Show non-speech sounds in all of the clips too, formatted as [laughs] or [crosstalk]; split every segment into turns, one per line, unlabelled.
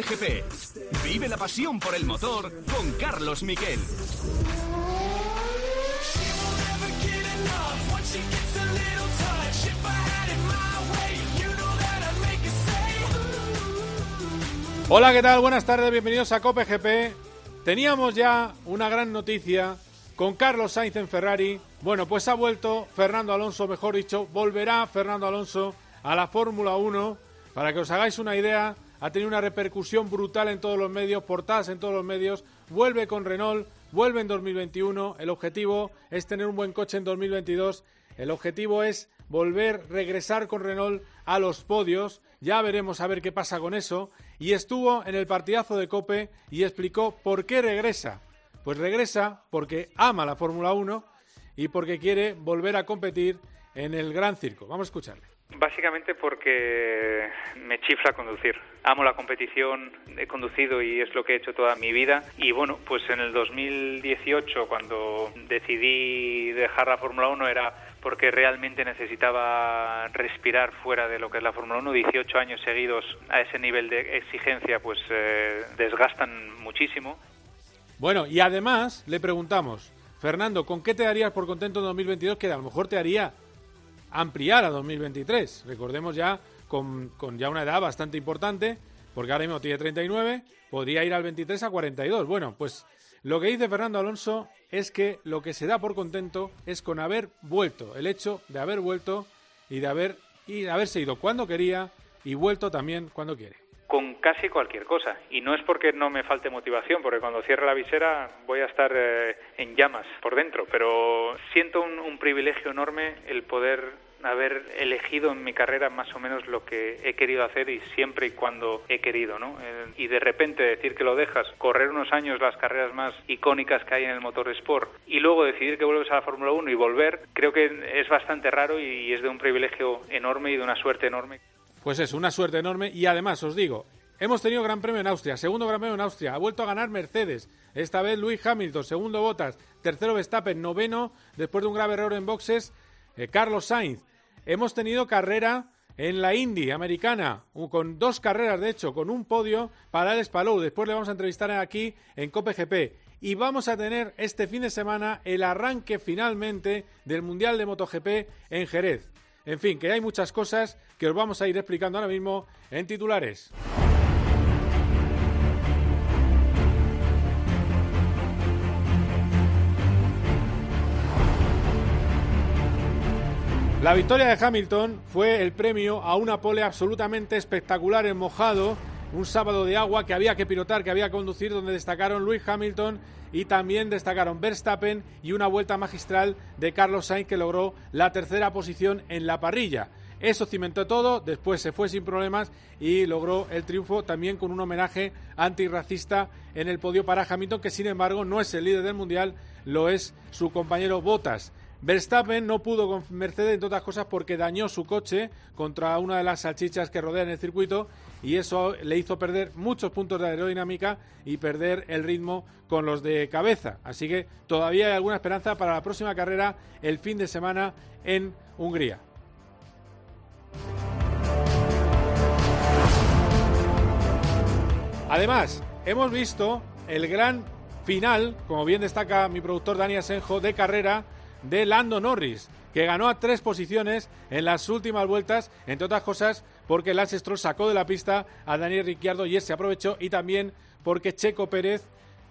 Cope GP. Vive la pasión por el motor con Carlos Miquel.
Hola, ¿qué tal? Buenas tardes, bienvenidos a Cope GP. Teníamos ya una gran noticia con Carlos Sainz en Ferrari. Bueno, pues ha vuelto Fernando Alonso, mejor dicho, volverá Fernando Alonso a la Fórmula 1. Para que os hagáis una idea, ha tenido una repercusión brutal en todos los medios, portadas en todos los medios. Vuelve con Renault, vuelve en 2021. El objetivo es tener un buen coche en 2022. El objetivo es volver, regresar con Renault a los podios. Ya veremos a ver qué pasa con eso. Y estuvo en el partidazo de Cope y explicó por qué regresa. Pues regresa porque ama la Fórmula 1 y porque quiere volver a competir en el Gran Circo. Vamos a escucharle.
Básicamente porque me chifla conducir. Amo la competición, he conducido y es lo que he hecho toda mi vida. Y bueno, pues en el 2018, cuando decidí dejar la Fórmula 1, era porque realmente necesitaba respirar fuera de lo que es la Fórmula 1. 18 años seguidos a ese nivel de exigencia, pues eh, desgastan muchísimo.
Bueno, y además le preguntamos, Fernando, ¿con qué te darías por contento en 2022 que a lo mejor te haría ampliar a 2023? Recordemos ya con, ya una edad bastante importante, porque ahora mismo tiene 39, podría ir al 23 a 42. Bueno, pues lo que dice Fernando Alonso es que lo que se da por contento es con haber vuelto, el hecho de haber vuelto y de haber y de haberse ido cuando quería y vuelto también cuando quiere
casi cualquier cosa. Y no es porque no me falte motivación, porque cuando cierre la visera voy a estar eh, en llamas por dentro, pero siento un, privilegio enorme el poder haber elegido en mi carrera más o menos lo que he querido hacer y siempre y cuando he querido, ¿no? Eh, y de repente decir que lo dejas, correr unos años las carreras más icónicas que hay en el motor sport y luego decidir que vuelves a la Fórmula 1 y volver, creo que es bastante raro y es de un privilegio enorme y de una suerte enorme.
Pues es una suerte enorme y además os digo, hemos tenido Gran Premio en Austria, segundo Gran Premio en Austria, ha vuelto a ganar Mercedes, esta vez Luis Hamilton, segundo Bottas, tercero Verstappen, noveno, después de un grave error en boxes, eh, Carlos Sainz. Hemos tenido carrera en la Indy americana, con dos carreras de hecho, con un podio para el Spalou. Después le vamos a entrevistar aquí en Cope GP. Y vamos a tener este fin de semana el arranque finalmente del Mundial de MotoGP en Jerez. En fin, que hay muchas cosas que os vamos a ir explicando ahora mismo en titulares. La victoria de Hamilton fue el premio a una pole absolutamente espectacular en mojado, un sábado de agua que había que pilotar, que había que conducir, donde destacaron Luis Hamilton y también destacaron Verstappen y una vuelta magistral de Carlos Sainz que logró la tercera posición en la parrilla. Eso cimentó todo, después se fue sin problemas y logró el triunfo también con un homenaje antirracista en el podio para Hamilton, que sin embargo no es el líder del mundial, lo es su compañero Bottas. Verstappen no pudo con Mercedes, entre otras cosas, porque dañó su coche contra una de las salchichas que rodean el circuito y eso le hizo perder muchos puntos de aerodinámica y perder el ritmo con los de cabeza. Así que todavía hay alguna esperanza para la próxima carrera el fin de semana en Hungría. Además, hemos visto el gran final, como bien destaca mi productor Dani Asenjo, de carrera de Lando Norris, que ganó a tres posiciones en las últimas vueltas, entre otras cosas porque Lance Stroll sacó de la pista a Daniel Ricciardo y ese aprovechó y también porque Checo Pérez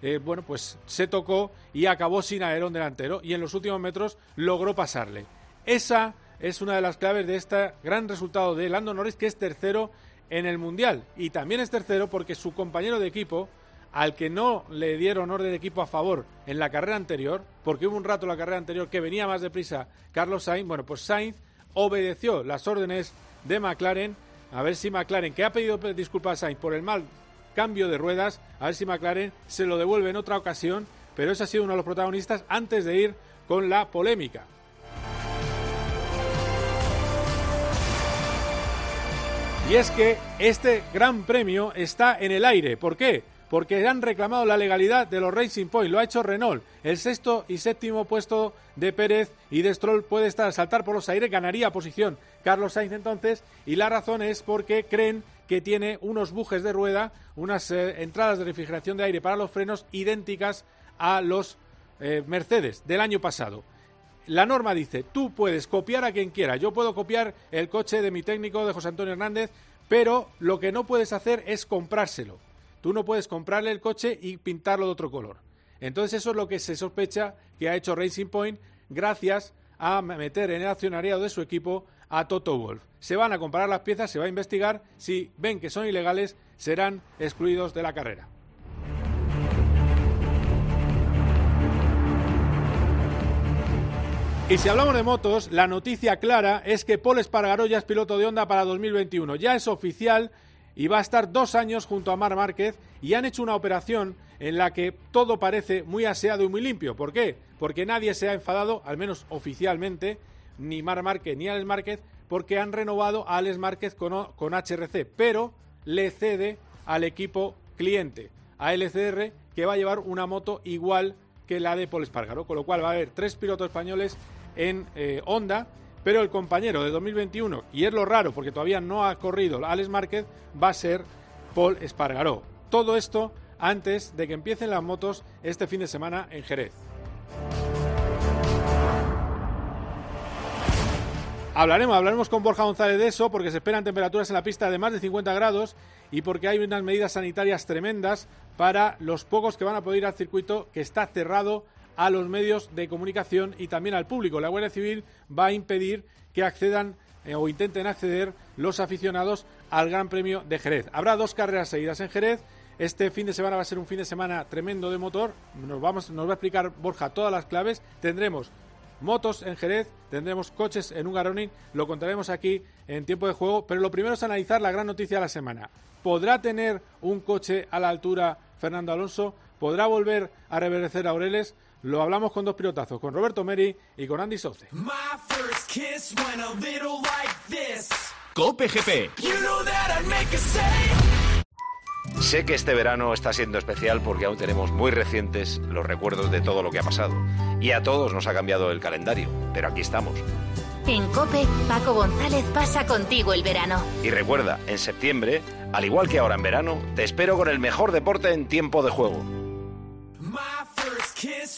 eh, bueno, pues se tocó y acabó sin aerón delantero y en los últimos metros logró pasarle. Esa es una de las claves de este gran resultado de Lando Norris, que es tercero en el Mundial. Y también es tercero porque su compañero de equipo, al que no le dieron orden de equipo a favor en la carrera anterior, porque hubo un rato en la carrera anterior que venía más deprisa Carlos Sainz, bueno, pues Sainz obedeció las órdenes de McLaren, a ver si McLaren, que ha pedido disculpas a Sainz por el mal cambio de ruedas, a ver si McLaren se lo devuelve en otra ocasión, pero ese ha sido uno de los protagonistas antes de ir con la polémica. Y es que este gran premio está en el aire. ¿Por qué? Porque han reclamado la legalidad de los Racing Point. Lo ha hecho Renault. El sexto y séptimo puesto de Pérez y de Stroll puede estar saltar por los aires, ganaría posición Carlos Sainz entonces, y la razón es porque creen que tiene unos bujes de rueda, unas eh, entradas de refrigeración de aire para los frenos idénticas a los eh, Mercedes del año pasado. La norma dice, tú puedes copiar a quien quiera. Yo puedo copiar el coche de mi técnico, de José Antonio Hernández, pero lo que no puedes hacer es comprárselo. Tú no puedes comprarle el coche y pintarlo de otro color. Entonces eso es lo que se sospecha que ha hecho Racing Point gracias a meter en el accionariado de su equipo a Toto Wolf. Se van a comparar las piezas, se va a investigar. Si ven que son ilegales, serán excluidos de la carrera. Y si hablamos de motos, la noticia clara es que Paul Espargaró ya es piloto de Honda para 2021. Ya es oficial y va a estar dos años junto a Mar Márquez y han hecho una operación en la que todo parece muy aseado y muy limpio. ¿Por qué? Porque nadie se ha enfadado, al menos oficialmente, ni Mar Márquez ni Alex Márquez, porque han renovado a Alex Márquez con, con HRC, pero le cede al equipo cliente, a LCR, que va a llevar una moto igual que la de Paul Espargaro, con lo cual va a haber tres pilotos españoles en eh, Honda, pero el compañero de 2021, y es lo raro porque todavía no ha corrido Alex Márquez, va a ser Paul Espargaró. Todo esto antes de que empiecen las motos este fin de semana en Jerez. Hablaremos, hablaremos con Borja González de eso porque se esperan temperaturas en la pista de más de 50 grados y porque hay unas medidas sanitarias tremendas para los pocos que van a poder ir al circuito que está cerrado a los medios de comunicación y también al público. La Guardia Civil va a impedir que accedan eh, o intenten acceder los aficionados al Gran Premio de Jerez. Habrá dos carreras seguidas en Jerez. Este fin de semana va a ser un fin de semana tremendo de motor. Nos, vamos, nos va a explicar Borja todas las claves. Tendremos motos en Jerez, tendremos coches en Ungaroning, lo contaremos aquí en tiempo de juego, pero lo primero es analizar la gran noticia de la semana. ¿Podrá tener un coche a la altura Fernando Alonso? ¿Podrá volver a reverdecer Aureles? Lo hablamos con dos pilotazos, con Roberto Meri y con Andy Sauce.
Cope GP.
Sé que este verano está siendo especial porque aún tenemos muy recientes los recuerdos de todo lo que ha pasado. Y a todos nos ha cambiado el calendario, pero aquí estamos.
En Cope, Paco González pasa contigo el verano.
Y recuerda, en septiembre, al igual que ahora en verano, te espero con el mejor deporte en tiempo de juego.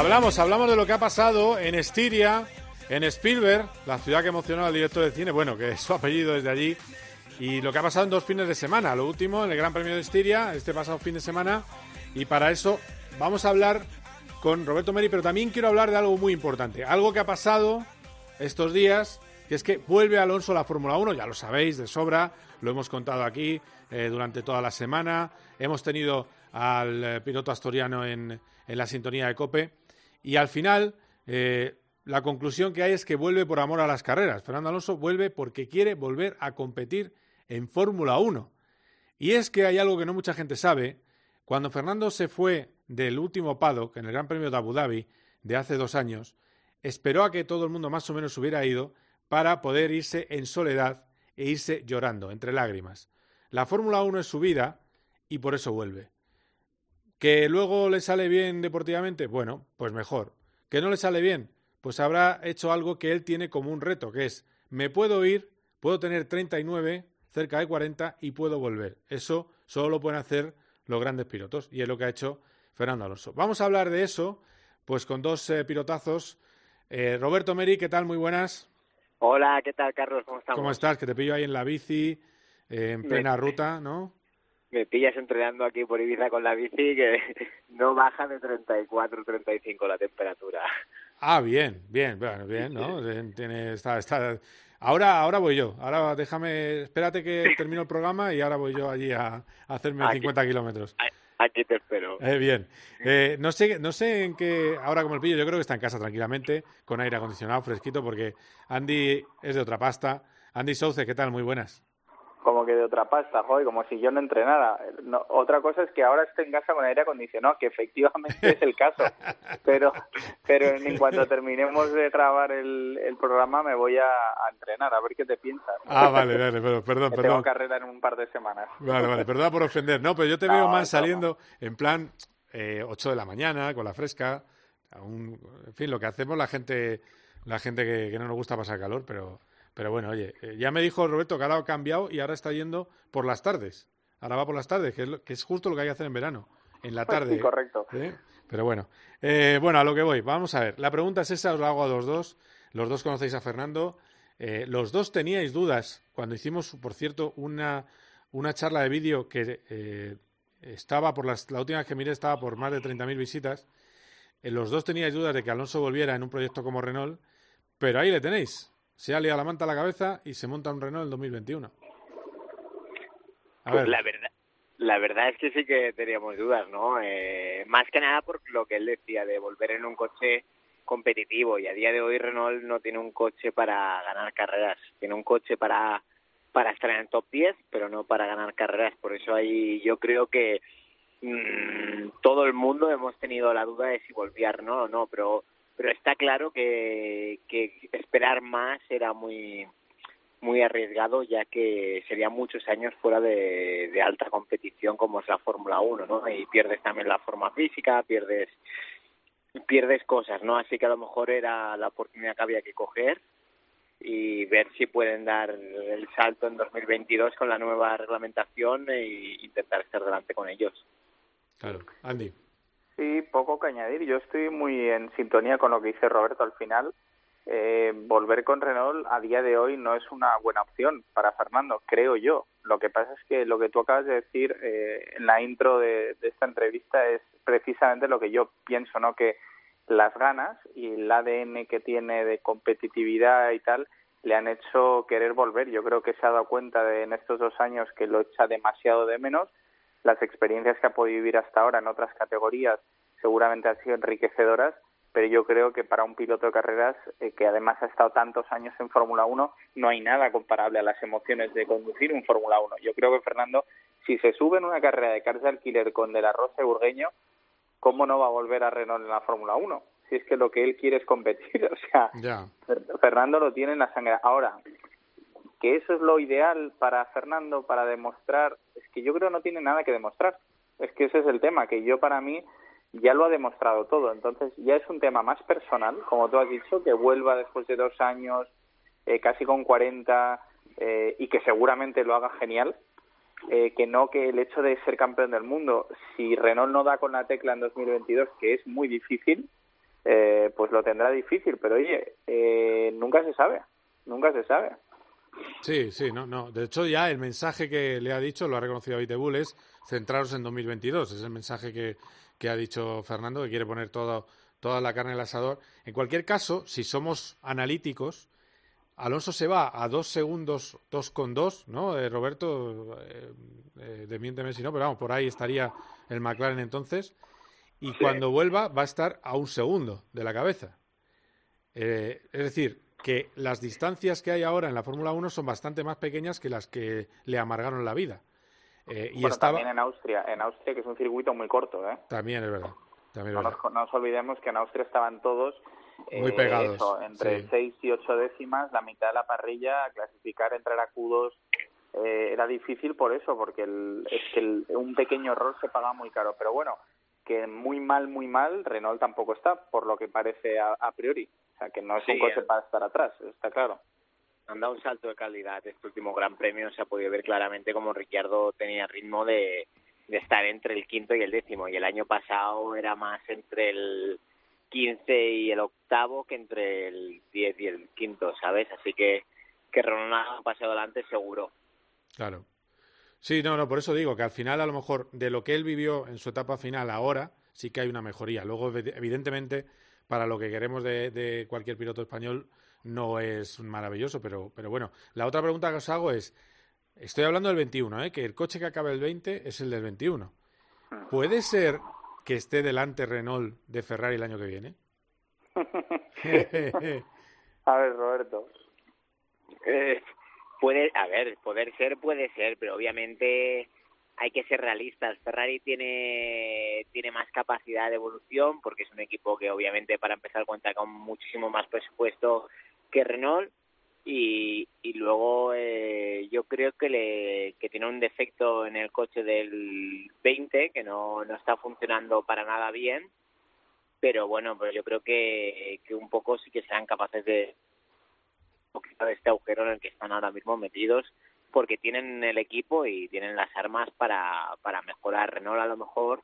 Hablamos, hablamos de lo que ha pasado en Estiria, en Spielberg, la ciudad que emocionó al director de cine, bueno, que es su apellido desde allí, y lo que ha pasado en dos fines de semana. Lo último, en el Gran Premio de Estiria, este pasado fin de semana, y para eso vamos a hablar con Roberto Meri, pero también quiero hablar de algo muy importante, algo que ha pasado estos días, que es que vuelve Alonso a la Fórmula 1, ya lo sabéis de sobra, lo hemos contado aquí eh, durante toda la semana, hemos tenido al eh, piloto asturiano en, en la sintonía de Cope. Y al final, eh, la conclusión que hay es que vuelve por amor a las carreras. Fernando Alonso vuelve porque quiere volver a competir en Fórmula 1. Y es que hay algo que no mucha gente sabe. Cuando Fernando se fue del último paddock en el Gran Premio de Abu Dhabi de hace dos años, esperó a que todo el mundo más o menos hubiera ido para poder irse en soledad e irse llorando, entre lágrimas. La Fórmula 1 es su vida y por eso vuelve. ¿Que luego le sale bien deportivamente? Bueno, pues mejor. ¿Que no le sale bien? Pues habrá hecho algo que él tiene como un reto, que es, me puedo ir, puedo tener 39, cerca de 40 y puedo volver. Eso solo lo pueden hacer los grandes pilotos y es lo que ha hecho Fernando Alonso. Vamos a hablar de eso, pues con dos eh, pilotazos. Eh, Roberto Meri, ¿qué tal? Muy buenas.
Hola, ¿qué tal, Carlos? ¿Cómo estamos?
¿Cómo estás? Que te pillo ahí en la bici, eh, en plena ruta, ¿no?
Me pillas entrenando aquí por Ibiza con la bici que [laughs] no baja de 34, 35 la temperatura.
Ah, bien, bien, bueno, bien, ¿no? Tiene, está, está Ahora, ahora voy yo. Ahora déjame, espérate que termino el programa y ahora voy yo allí a, hacerme 50 kilómetros.
Aquí te espero.
Eh, bien. Eh, no sé, no sé en qué. Ahora como el pillo, yo creo que está en casa tranquilamente, con aire acondicionado, fresquito, porque Andy es de otra pasta. Andy Souce, ¿qué tal? Muy buenas
como que de otra pasta, joder, como si yo no entrenara. otra cosa es que ahora estoy en casa con aire acondicionado, que efectivamente es el caso. [laughs] Pero, pero en cuanto terminemos de grabar el, el programa me voy a, entrenar, a ver qué te piensas.
Ah, vale, vale, perdón, [laughs] perdón.
Tengo carrera en un par de semanas.
Vale, vale, perdona por ofender. No, pero yo te veo más saliendo en plan eh, 8 de la mañana, con la fresca. en fin, lo que hacemos la gente, la gente que no nos gusta pasar calor, pero pero bueno, oye, eh, ya me dijo Roberto que ahora ha cambiado y ahora está yendo por las tardes. Ahora va por las tardes, que es, que es justo lo que hay que hacer en verano, en la [laughs] tarde.
Sí, correcto.
¿Eh? Pero bueno, eh, bueno, a lo que voy. Vamos a ver. La pregunta es esa, os la hago a los dos. Los dos conocéis a Fernando. los dos teníais dudas cuando hicimos, por cierto, una, una charla de vídeo que estaba por las, la última vez que miré estaba por más de 30.000 visitas. los dos teníais dudas de que Alonso volviera en un proyecto como Renault, pero ahí le tenéis se ha liado la manta a la cabeza y se monta un Renault en 2021.
A pues La verdad, la verdad es que sí que teníamos dudas, ¿no? Eh, más que nada por lo que él decía de volver en un coche competitivo y a día de hoy Renault no tiene un coche para ganar carreras, tiene un coche para para estar en el top 10, pero no para ganar carreras, por eso ahí yo creo que mmm, todo el mundo hemos tenido la duda de si volvía Renault o no, pero pero está claro que, esperar más era muy muy arriesgado ya que sería muchos años fuera de, alta competición como es la Fórmula 1, ¿no? Y pierdes también la forma física, pierdes pierdes cosas, ¿no? Así que a lo mejor era la oportunidad que había que coger y ver si pueden dar el salto en 2022 con la nueva reglamentación e intentar estar delante con ellos.
Claro, Andy.
Sí, poco que añadir. Yo estoy muy en sintonía con lo que dice Roberto al final. Eh, volver con Renault a día de hoy no es una buena opción para Fernando, creo yo. Lo que pasa es que lo que tú acabas de decir eh, en la intro de, esta entrevista es precisamente lo que yo pienso, ¿no? Que las ganas y el ADN que tiene de competitividad y tal le han hecho querer volver. Yo creo que se ha dado cuenta de en estos dos años que lo echa demasiado de menos las experiencias que ha podido vivir hasta ahora en otras categorías seguramente han sido enriquecedoras, pero yo creo que para un piloto de carreras eh, que además ha estado tantos años en Fórmula 1 no hay nada comparable a las emociones de conducir un Fórmula 1. Yo creo que Fernando, si se sube en una carrera de cars de alquiler con De la Rosa y Urgueño, ¿cómo no va a volver a Renault en la Fórmula 1? Si es que lo que él quiere es competir, [laughs] o sea, Fernando lo tiene en la sangre. Ahora, que eso es lo ideal para Fernando para demostrar, que yo creo no tiene nada que demostrar. Es que ese es el tema, que yo para mí ya lo ha demostrado todo. Entonces ya es un tema más personal, como tú has dicho, que vuelva después de dos años, eh, casi con 40, eh, y que seguramente lo haga genial, eh, que no que el hecho de ser campeón del mundo, si Renault no da con la tecla en 2022, que es muy difícil, pues lo tendrá difícil. Pero oye, nunca se sabe, nunca se sabe.
Sí, sí, no, no. De hecho, ya el mensaje que le ha dicho, lo ha reconocido Bull, es centraros en 2022. Es el mensaje que, que ha dicho Fernando, que quiere poner todo, toda la carne en el asador. En cualquier caso, si somos analíticos, Alonso se va a dos segundos, dos con dos, ¿no? Eh, Roberto, eh, eh, demiénteme si no, pero vamos, por ahí estaría el McLaren entonces. Y cuando vuelva va a estar a un segundo de la cabeza. es decir, que las distancias que hay ahora en la Fórmula 1 son bastante más pequeñas que las que le amargaron la vida.
Eh, y estaba... también en Austria, en Austria que es un circuito muy corto, ¿eh?
También es verdad. También
no, Nos, olvidemos que en Austria estaban todos
muy eh, pegados.
entre 6 y 8 décimas, la mitad de la parrilla, clasificar, entrar a Q2 eh, era difícil por eso, porque el, es que un pequeño error se paga muy caro. Pero bueno, que muy mal, muy mal, Renault tampoco está, por lo que parece a, priori. Sea, que no es un coche para estar atrás, está claro.
Han dado un salto de calidad este último Gran Premio, se ha podido ver claramente como Ricciardo tenía ritmo de, de estar entre el quinto y el décimo, y el año pasado era más entre el 15 y el octavo que entre el 10 y el quinto, ¿sabes? Así que que Ronaldo ha pasado adelante seguro.
Claro. Sí, no, no, por eso digo que al final a lo mejor de lo que él vivió en su etapa final ahora sí que hay una mejoría. Luego, evidentemente, para lo que queremos de, cualquier piloto español, no es maravilloso, pero, pero bueno. La otra pregunta que os hago es, estoy hablando del 21, ¿eh? que el coche que acabe el 20 es el del 21. ¿Puede ser que esté delante Renault de Ferrari el año que viene? [laughs]
a ver, Roberto.
Eh, puede, a ver, poder ser puede ser, pero obviamente hay que ser realistas. Ferrari tiene, tiene más capacidad de evolución porque es un equipo que obviamente para empezar cuenta con muchísimo más presupuesto que Renault. Y, y luego eh, yo creo que, le, que tiene un defecto en el coche del 20 que no, no está funcionando para nada bien. Pero bueno pues yo creo que, que un poco sí que serán capaces de de este agujero en el que están ahora mismo metidos porque tienen el equipo y tienen las armas para, para mejorar. Renault a lo mejor,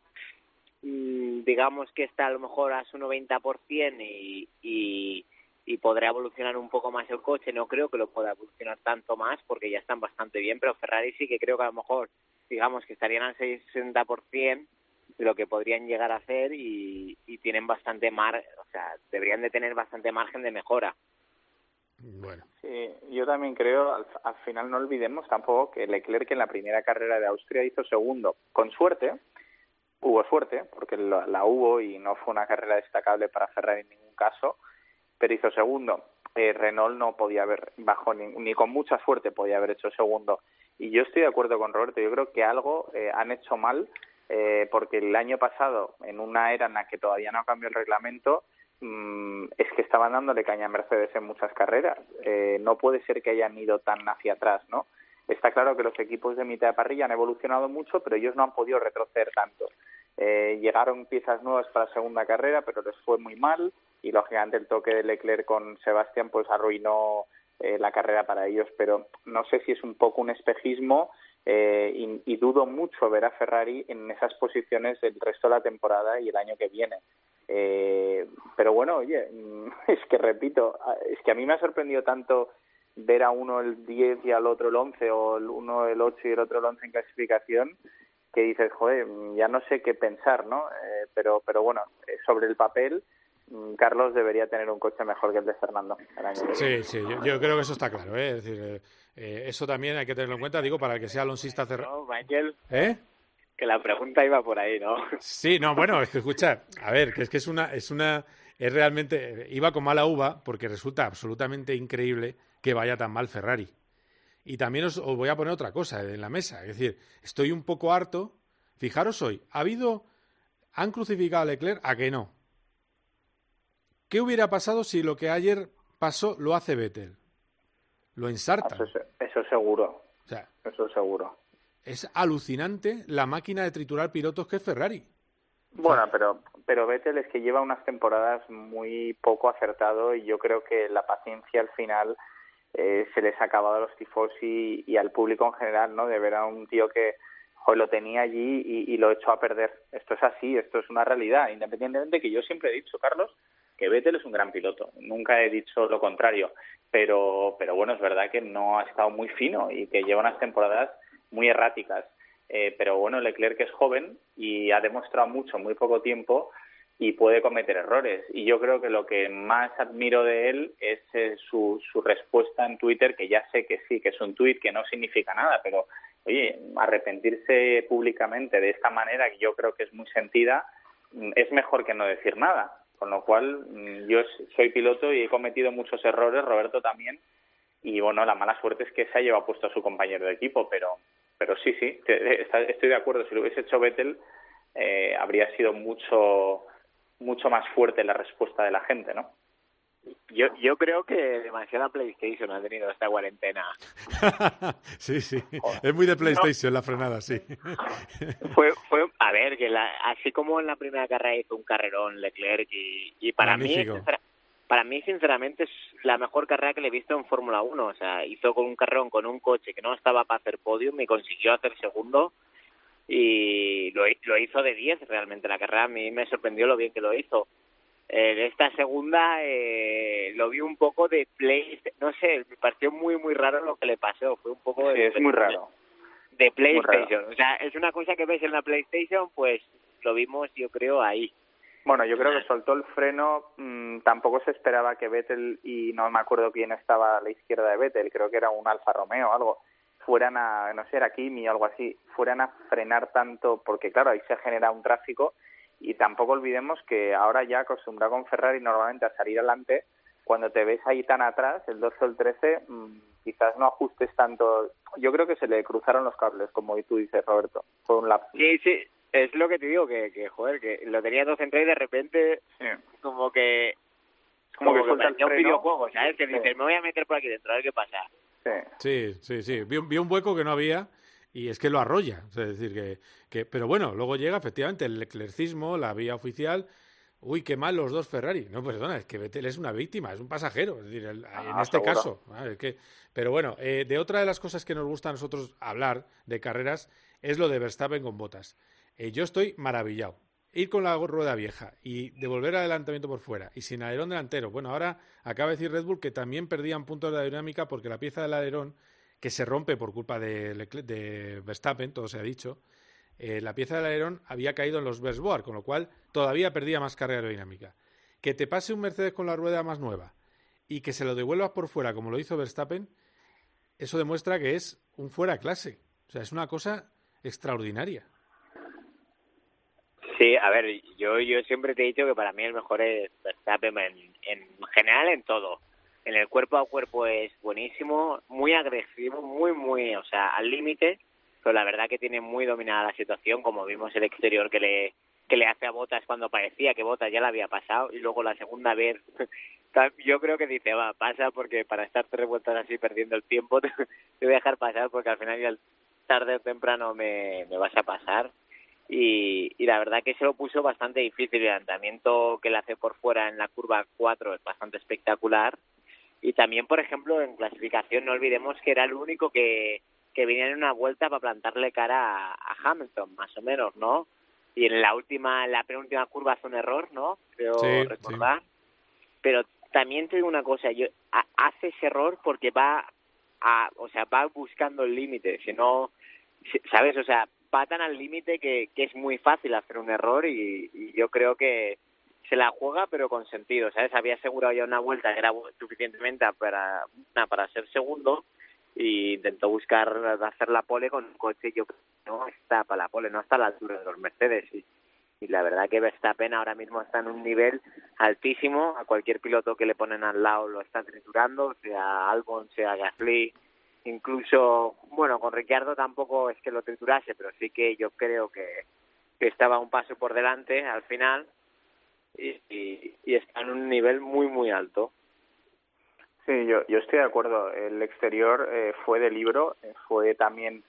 mm, digamos que está a lo mejor a su 90% y, y, y podrá evolucionar un poco más el coche. No creo que lo pueda evolucionar tanto más porque ya están bastante bien, pero Ferrari sí que creo que a lo mejor, digamos que estarían al 60% de lo que podrían llegar a hacer y, y tienen bastante mar, o sea, deberían de tener bastante margen de mejora.
Sí, yo también creo, al, final no olvidemos tampoco que Leclerc en la primera carrera de Austria hizo segundo. Con suerte, hubo suerte, porque la, hubo y no fue una carrera destacable para Ferrari en ningún caso, pero hizo segundo. Eh, Renault no podía haber, bajo ni, ni, con mucha suerte podía haber hecho segundo. Y yo estoy de acuerdo con Roberto, yo creo que algo eh, han hecho mal, eh, porque el año pasado, en una era en la que todavía no cambió el reglamento, es que estaban dándole caña a Mercedes en muchas carreras. Eh, no puede ser que hayan ido tan hacia atrás, ¿no? Está claro que los equipos de mitad de parrilla han evolucionado mucho, pero ellos no han podido retroceder tanto. Eh, llegaron piezas nuevas para la segunda carrera, pero les fue muy mal y lógicamente el toque de Leclerc con Sebastián pues arruinó eh, la carrera para ellos. Pero no sé si es un poco un espejismo y, y, dudo mucho ver a Ferrari en esas posiciones el resto de la temporada y el año que viene. Eh, pero bueno, oye, [laughs] es que repito, es que a mí me ha sorprendido tanto ver a uno el 10 y al otro el 11 o el uno el 8 y el otro el 11 en clasificación que dices, joder, ya no sé qué pensar, ¿no? Eh, pero, pero bueno, eh, sobre el papel, mm, Carlos debería tener un coche mejor que el de Fernando.
sí, sí, yo, creo que eso está claro, ¿eh? Es decir, eh, eso también hay que tenerlo en cuenta, digo, para el que sea alonsista cerrado. ¿Eh?
Que la pregunta iba por ahí, ¿no?
Sí, no, bueno, es que escucha, a ver, que es que es una, es una, es realmente, iba con mala uva porque resulta absolutamente increíble que vaya tan mal Ferrari. Y también os, voy a poner otra cosa en la mesa, es decir, estoy un poco harto. Fijaros hoy, ha habido, han crucificado a Leclerc a que no. ¿Qué hubiera pasado si lo que ayer pasó lo hace Vettel? Lo ensarta.
Eso, eso seguro. O sea, eso seguro
es alucinante la máquina de triturar pilotos que es Ferrari.
Bueno, pero pero Vettel es que lleva unas temporadas muy poco acertado y yo creo que la paciencia al final eh, se les ha acabado a los tifos y, al público en general, ¿no? De ver a un tío que hoy lo tenía allí y, y, lo echó a perder. Esto es así, esto es una realidad, independientemente que yo siempre he dicho, Carlos, que Vettel es un gran piloto. Nunca he dicho lo contrario, pero pero bueno, es verdad que no ha estado muy fino y que lleva unas temporadas muy erráticas. Eh, pero bueno, Leclerc es joven y ha demostrado mucho en muy poco tiempo y puede cometer errores. Y yo creo que lo que más admiro de él es eh, su, su respuesta en Twitter, que ya sé que sí, que es un tuit que no significa nada, pero oye, arrepentirse públicamente de esta manera, que yo creo que es muy sentida, mm, es mejor que no decir nada. Con lo cual, mm, yo soy piloto y he cometido muchos errores, Roberto también, y bueno, la mala suerte es que se ha llevado puesto a su compañero de equipo, pero pero sí, sí, estoy de acuerdo. Si lo hubiese hecho Vettel, eh, habría sido mucho, mucho más fuerte la respuesta de la gente, ¿no?
Yo, yo creo que demasiada PlayStation ha tenido esta cuarentena. [laughs]
sí, sí. Es muy de PlayStation la frenada, sí. [laughs]
fue, fue, a ver, que la, así como en la primera carrera hizo un carrerón Leclerc y, y para mí para mí, sinceramente, es la mejor carrera que le he visto en Fórmula 1. O sea, hizo con un carrón con un coche que no estaba para hacer podium y consiguió hacer segundo y lo, lo hizo de 10 realmente. La carrera a mí me sorprendió lo bien que lo hizo. En esta segunda eh, lo vi un poco de play, no sé, me pareció muy, muy raro lo que le pasó. Fue un poco
de. es muy raro.
De PlayStation. O sea, es una cosa que ves en la PlayStation, pues lo vimos, yo creo, ahí.
Bueno, yo creo que soltó el freno, mm, tampoco se esperaba que Vettel, y no me acuerdo quién estaba a la izquierda de Vettel, creo que era un Alfa Romeo o algo, fueran a, no sé, era Kimi o algo así, fueran a frenar tanto, porque claro, ahí se genera un tráfico, y tampoco olvidemos que ahora ya acostumbrado con Ferrari normalmente a salir adelante, cuando te ves ahí tan atrás, el 12 o el 13, mm, quizás no ajustes tanto. Yo creo que se le cruzaron los cables, como tú dices, Roberto. Fue un lapso.
Sí, sí, es lo que te digo, que, que joder, que lo tenía todo centrado y de repente, como que.
Como, que,
que un videojuego, ¿sabes? Que dices, me voy a meter por aquí dentro, a ver qué pasa.
Sí, sí, sí. Vi, vi un hueco que no había y es que lo arrolla. Es decir, que, que, pero bueno, luego llega efectivamente el eclercismo, la vía oficial uy, qué mal los dos Ferrari. No, perdona, es que Vettel es una víctima, es un pasajero, es decir, en ah, este caso. que, pero bueno, eh, de otra de las cosas que nos gusta a nosotros hablar de carreras es lo de Verstappen con botas. Eh, yo estoy maravillado. Ir con la rueda vieja y devolver adelantamiento por fuera y sin alerón delantero. Bueno, ahora acaba de decir Red Bull que también perdían puntos de aerodinámica porque la pieza del alerón, que se rompe por culpa de, Verstappen, todo se ha dicho, eh, la pieza del alerón había caído en los Versboard, con lo cual todavía perdía más carga aerodinámica. Que te pase un Mercedes con la rueda más nueva y que se lo devuelvas por fuera, como lo hizo Verstappen, eso demuestra que es un fuera clase. O sea, es una cosa extraordinaria.
Sí, a ver, yo, yo siempre te he dicho que para mí el mejor es Verstappen en, en general en todo. En el cuerpo a cuerpo es buenísimo, muy agresivo, muy, muy, o sea, al límite pero la verdad que tiene muy dominada la situación, como vimos el exterior que le que le hace a Botas cuando parecía que Botas ya la había pasado y luego la segunda vez [laughs] yo creo que dice va pasa porque para estar tres así perdiendo el tiempo [laughs] te, voy a dejar pasar porque al final ya tarde o temprano me, me vas a pasar y, y la verdad que se lo puso bastante difícil el lanzamiento que le hace por fuera en la curva 4 es bastante espectacular y también por ejemplo en clasificación no olvidemos que era el único que que venía en una vuelta para plantarle cara a, Hamilton, más o menos, ¿no? Y en la última, en la penúltima curva hace un error, ¿no? Creo recordar. Pero también te digo una cosa, yo hace ese error porque va a, o sea, va buscando el límite, si no, ¿sabes? O sea, va tan al límite que, es muy fácil hacer un error y, yo creo que se la juega pero con sentido, ¿sabes? Había asegurado ya una vuelta era suficientemente para, para ser segundo y intentó buscar hacer la pole con un coche yo no está para la pole, no está a la altura de los Mercedes y, y la verdad que Verstappen ahora mismo está en un nivel altísimo, a cualquier piloto que le ponen al lado lo está triturando, sea Albon, sea Gasly, incluso, bueno, con Ricciardo tampoco es que lo triturase, pero sí que yo creo que, estaba un paso por delante al final y, y está en un nivel muy, muy alto.
Sí, yo, yo estoy de acuerdo. El exterior eh, fue de libro, eh, fue también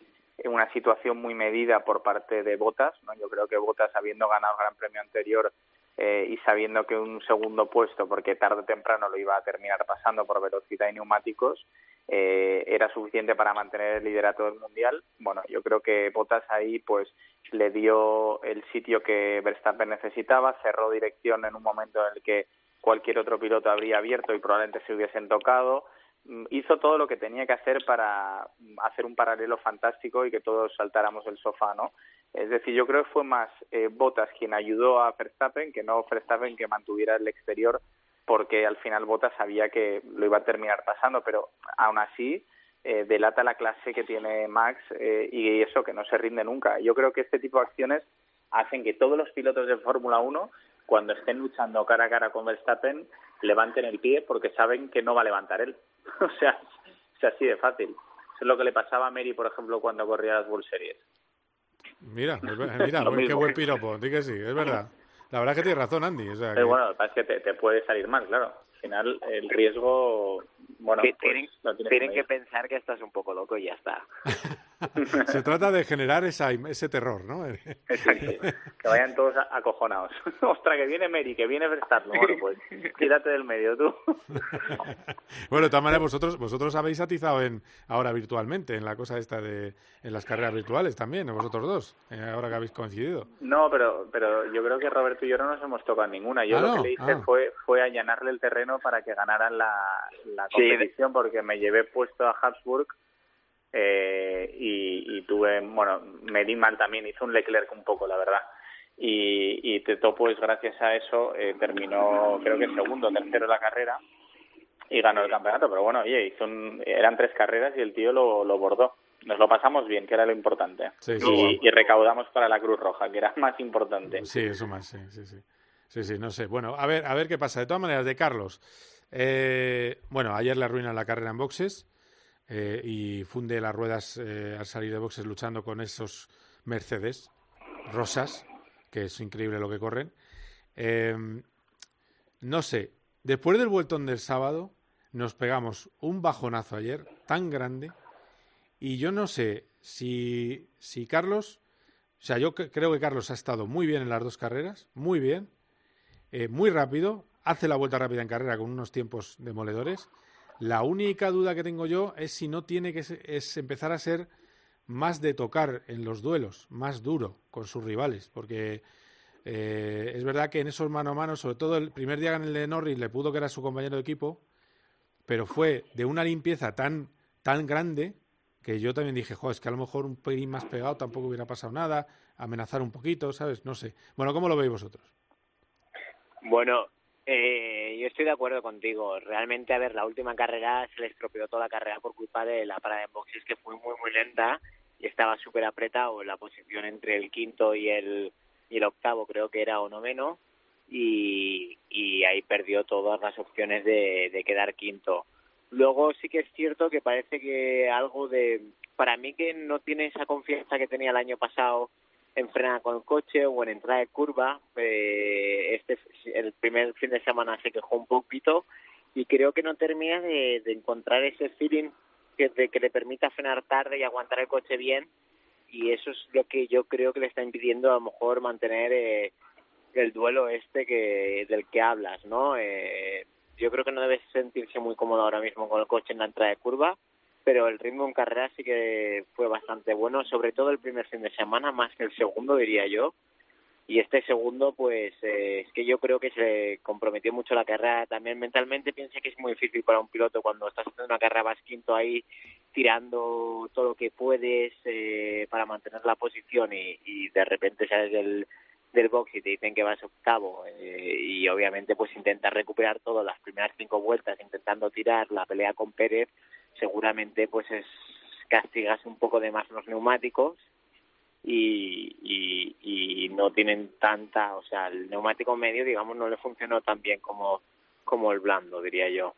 una situación muy medida por parte de Botas. ¿no? Yo creo que Botas, habiendo ganado el Gran Premio anterior eh, y sabiendo que un segundo puesto, porque tarde o temprano lo iba a terminar pasando por velocidad y neumáticos, era suficiente para mantener el liderato del mundial. Bueno, yo creo que Botas ahí pues le dio el sitio que Verstappen necesitaba, cerró dirección en un momento en el que cualquier otro piloto habría abierto y probablemente se hubiesen tocado. Mm, hizo todo lo que tenía que hacer para hacer un paralelo fantástico y que todos saltáramos del sofá, ¿no? Es decir, yo creo que fue más eh, Bottas quien ayudó a Verstappen que no Verstappen que mantuviera el exterior porque al final Bottas sabía que lo iba a terminar pasando, pero aún así eh, delata la clase que tiene Max eh, y eso que no se rinde nunca. Yo creo que este tipo de acciones hacen que todos los pilotos de Fórmula 1 cuando estén luchando cara a cara con Verstappen, levanten el pie porque saben que no va a levantar él. [laughs] o sea, es así de fácil. Eso es lo que le pasaba a Mary, por ejemplo, cuando corría las World Series.
Mira, mira, [laughs] qué buen piropo, di que sí, es verdad. La verdad es que tienes razón, Andy. O sea,
Pero bueno, es que te, te puede salir mal, claro. Al final, el riesgo bueno,
pues, tienen, que, pensar que estás un poco loco y ya está. [laughs] [laughs]
Se trata de generar esa, ese terror, ¿no? [laughs]
Exacto. Que vayan todos acojonados. [laughs] Ostras, que viene Mary, que viene Verstappen. Bueno, pues tírate del medio tú.
bueno, de todas maneras, vosotros, vosotros habéis atizado en, ahora virtualmente en la cosa esta de en las carreras virtuales también, vosotros dos, eh, ahora que habéis coincidido.
No, pero, pero yo creo que Roberto y yo no nos hemos tocado ninguna. Yo ah, lo que le hice ah. fue, fue allanarle el terreno para que ganaran la, la competición porque me llevé puesto a Habsburg eh, y, tuve, bueno, me di mal también, hizo un Leclerc un poco, la verdad. y, y Teto pues gracias a eso eh, terminó creo que segundo, tercero en la carrera y ganó el campeonato, pero bueno, oye, hizo eran tres carreras y el tío lo, lo bordó. Nos lo pasamos bien, que era lo importante. y, recaudamos para la Cruz Roja, que era [laughs] más importante.
Sí, eso más, sí, sí, sí. Sí, sí, no sé. Bueno, a ver, a ver qué pasa. De todas maneras, de Carlos. Eh, bueno, ayer le arruinan la carrera en boxes eh, y funde las ruedas eh, al salir de boxes luchando con esos Mercedes rosas, que es increíble lo que corren. no sé, después del vueltón del sábado, nos pegamos un bajonazo ayer tan grande y yo no sé si, si Carlos, o sea, yo creo que Carlos ha estado muy bien en las dos carreras, muy bien, eh, muy rápido, hace la vuelta rápida en carrera con unos tiempos demoledores. La única duda que tengo yo es si no tiene que es empezar a ser más de tocar en los duelos, más duro con sus rivales, porque eh, es verdad que en esos mano a mano, sobre todo el primer día en el de Norris, le pudo que era su compañero de equipo, pero fue de una limpieza tan, tan grande que yo también dije, jo, es que a lo mejor un pelín más pegado tampoco hubiera pasado nada, amenazar un poquito, ¿sabes? No sé. Bueno, ¿cómo lo veis vosotros?
Bueno, eh, yo estoy de acuerdo contigo. Realmente, a ver, la última carrera se le estropeó toda la carrera por culpa de la parada de boxes que fue muy, muy lenta y estaba súper apretado en la posición entre el quinto y el, y el octavo, creo que era o noveno y, y ahí perdió todas las opciones de, de quedar quinto. Luego sí que es cierto que parece que algo de, para mí que no tiene esa confianza que tenía el año pasado en frenar con el coche o en entrada de curva, eh, este el primer fin de semana se quejó un poquito y creo que no termina de, encontrar ese feeling que, de, que le permita frenar tarde y aguantar el coche bien y eso es lo que yo creo que le está impidiendo a lo mejor mantener eh, el duelo este que del que hablas, ¿no? Eh, yo creo que no debe sentirse muy cómodo ahora mismo con el coche en la entrada de curva, pero el ritmo en carrera sí que fue bastante bueno, sobre todo el primer fin de semana, más que el segundo, diría yo. Y este segundo, pues eh, es que yo creo que se comprometió mucho la carrera. También mentalmente piensa que es muy difícil para un piloto cuando estás haciendo una carrera vas quinto ahí, tirando todo lo que puedes eh, para mantener la posición y, y de repente sales del, del box y te dicen que vas octavo eh, y obviamente pues intentas recuperar todo las primeras cinco vueltas intentando tirar la pelea con Pérez seguramente pues es castigas un poco de más los neumáticos y, y, y no tienen tanta o sea el neumático medio digamos no le funcionó tan bien como como el blando diría yo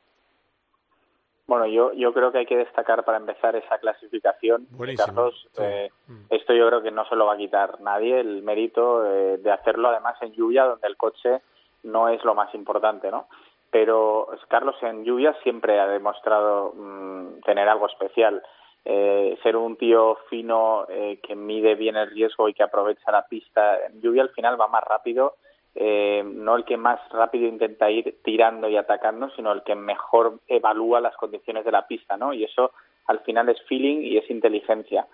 bueno, yo, yo creo que hay que destacar para empezar esa clasificación. Carlos, eh, mm. esto yo creo que no se lo va a quitar nadie, el mérito eh, de hacerlo además en lluvia, donde el coche no es lo más importante, ¿no? Pero Carlos en lluvia siempre ha demostrado mm, tener algo especial. Eh, ser un tío fino que mide bien el riesgo y que aprovecha la pista. En lluvia al final va más rápido eh, no el que más rápido intenta ir tirando y atacando, sino el que mejor evalúa las condiciones de la pista, ¿no? Y eso al final es feeling y es inteligencia.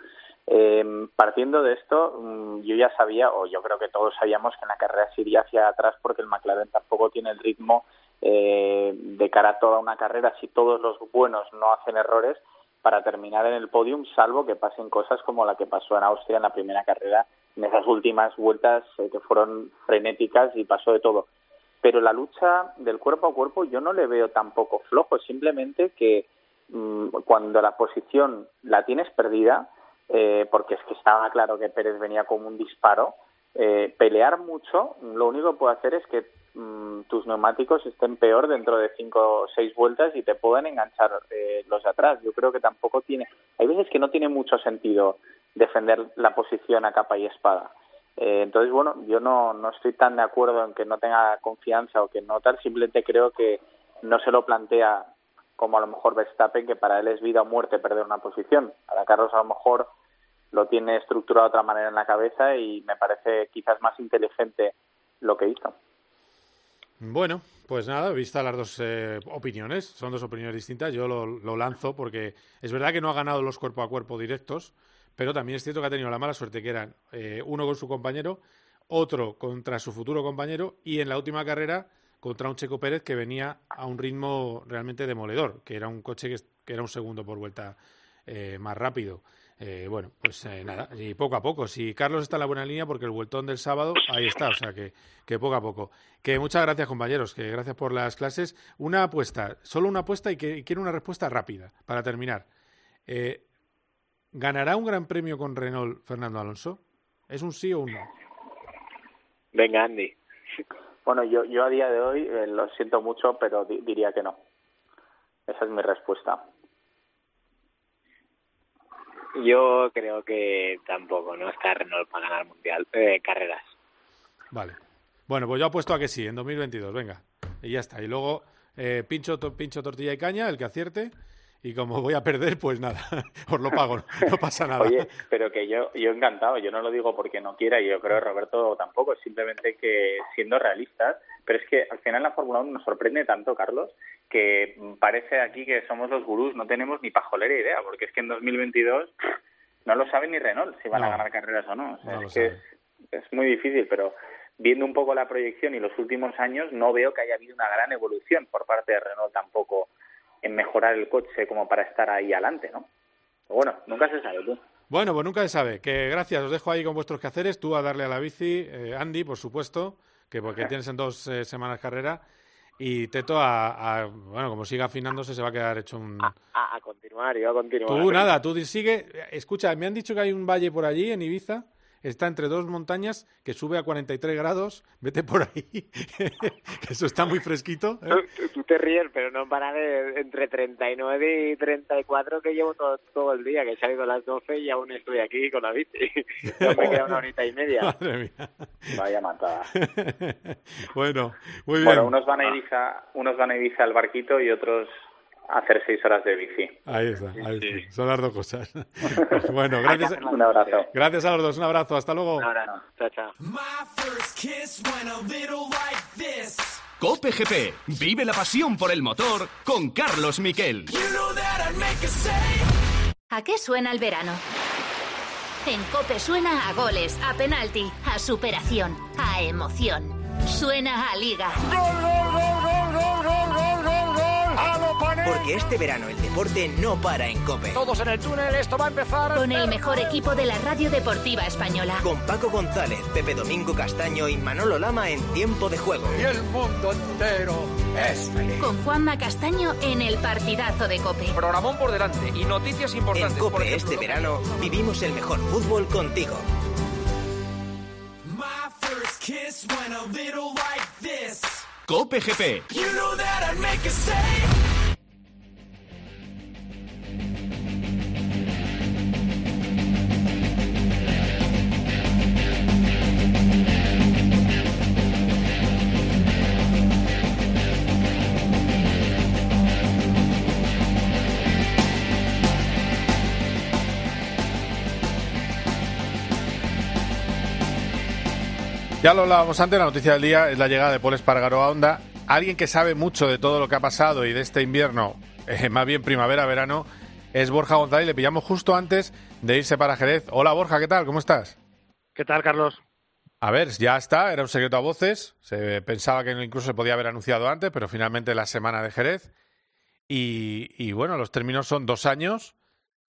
Eh, partiendo de esto, mm, yo ya sabía, o yo creo que todos sabíamos que en la carrera se iría hacia atrás porque el McLaren tampoco tiene el ritmo eh, de cara a toda una carrera si todos los buenos no hacen errores para terminar en el podium, salvo que pasen cosas como la que pasó en Austria en la primera carrera, en esas últimas vueltas eh, que fueron frenéticas y pasó de todo. Pero la lucha del cuerpo a cuerpo yo no le veo tampoco flojo, simplemente que mm, cuando la posición la tienes perdida, eh, porque es que estaba claro que Pérez venía como un disparo, eh, pelear mucho, lo único que puede hacer es que mm, tus neumáticos estén peor dentro de cinco o seis vueltas y te puedan enganchar eh, los atrás. Yo creo que tampoco tiene, hay veces que no tiene mucho sentido defender la posición a capa y espada. Eh, entonces, bueno, yo no, no estoy tan de acuerdo en que no tenga confianza o que no tal, simplemente creo que no se lo plantea como a lo mejor Verstappen, que para él es vida o muerte perder una posición. Para Carlos a lo mejor lo tiene estructurado de otra manera en la cabeza y me parece quizás más inteligente lo que hizo.
Bueno, pues nada, vista las dos eh, opiniones, son dos opiniones distintas, yo lo, lanzo porque es verdad que no ha ganado los cuerpo a cuerpo directos, pero también es cierto que ha tenido la mala suerte que eran eh, uno con su compañero, otro contra su futuro compañero y en la última carrera contra un Checo Pérez que venía a un ritmo realmente demoledor, que era un coche que, era un segundo por vuelta eh, más rápido. eh, bueno, pues nada, y poco a poco. Si Carlos está en la buena línea, porque el vueltón del sábado, ahí está, o sea que, que poco a poco. Que muchas gracias, compañeros, que gracias por las clases. Una apuesta, solo una apuesta y que quiero una respuesta rápida para terminar. ¿Ganará un gran premio con Renault Fernando Alonso? ¿Es un sí o un no?
Venga, Andy.
Bueno, yo, yo a día de hoy lo siento mucho, pero diría que no. Esa es mi respuesta.
Yo creo que tampoco, no está Renault para ganar mundial eh, carreras.
Vale. Bueno, pues yo apuesto a que sí, en 2022, venga. Y ya está. Y luego eh, pincho, pincho tortilla y caña, el que acierte. Y como voy a perder, pues nada, [laughs] os lo pago, no pasa nada.
Oye, pero que yo, yo encantado, yo no lo digo porque no quiera y yo creo que Roberto tampoco, es simplemente que siendo realistas, pero es que al final la Fórmula 1 nos sorprende tanto, Carlos, que parece aquí que somos los gurús, no tenemos ni pajolera idea, porque es que en 2022 no lo sabe ni Renault si van a ganar carreras o no. es que es, muy difícil, pero viendo un poco la proyección y los últimos años, no veo que haya habido una gran evolución por parte de Renault tampoco en mejorar el coche como para estar ahí adelante, ¿no? Pero bueno, nunca se sabe tú.
Bueno, pues nunca se sabe. Que gracias, os dejo ahí con vuestros quehaceres. Tú a darle a la bici, eh, Andy, por supuesto, que porque tienes en dos eh, semanas carrera. Y Teto, a, bueno, como siga afinándose, se va a quedar hecho un.
A, a, continuar, yo a continuar.
Tú nada, tú sigue. Escucha, me han dicho que hay un valle por allí, en Ibiza, está entre dos montañas que sube a 43 grados. Vete por ahí, [laughs] que eso está muy fresquito.
¿eh? Tú, te ríes, pero no para de entre 39 y 34 que llevo todo, todo el día, que he salido a las 12 y aún estoy aquí con la bici. [laughs] me queda una horita y media. [laughs]
Madre mía.
Vaya matada.
bueno, muy bien.
Bueno, unos van a Ibiza, unos van a Ibiza al barquito y otros hacer seis horas de bici.
Ahí está, ahí sí. son las dos cosas. [laughs] bueno, gracias.
Un abrazo.
Gracias a los dos, un abrazo, hasta luego.
Un abrazo, chao, chao.
Cope GP, vive la pasión por el motor con Carlos Miquel.
¿A qué suena el verano? En Cope suena a goles, a penalti, a superación, a emoción. Suena a liga.
¡Gol, gol, gol, gol,
Porque este verano el deporte no para en Cope.
Todos en el túnel, esto va a empezar.
Con el mejor equipo de la radio deportiva española.
Con Paco González, Pepe Domingo Castaño y Manolo Lama en tiempo de juego.
Y el mundo entero es feliz.
Con Juanma Castaño en el partidazo de Cope.
Programón por delante y noticias importantes.
En Cope este verano vivimos el mejor fútbol contigo.
Cope GP.
Ya lo hablábamos antes, la noticia del día es la llegada de Paul Espargaró a Honda. Alguien que sabe mucho de todo lo que ha pasado y de este invierno, eh, más bien primavera-verano, es Borja González. Le pillamos justo antes de irse para Jerez. Hola Borja, ¿qué tal? ¿Cómo estás?
¿Qué tal, Carlos?
A ver, ya está, era un secreto a voces. Se pensaba que incluso se podía haber anunciado antes, pero finalmente la semana de Jerez. Y, y bueno, los términos son dos años.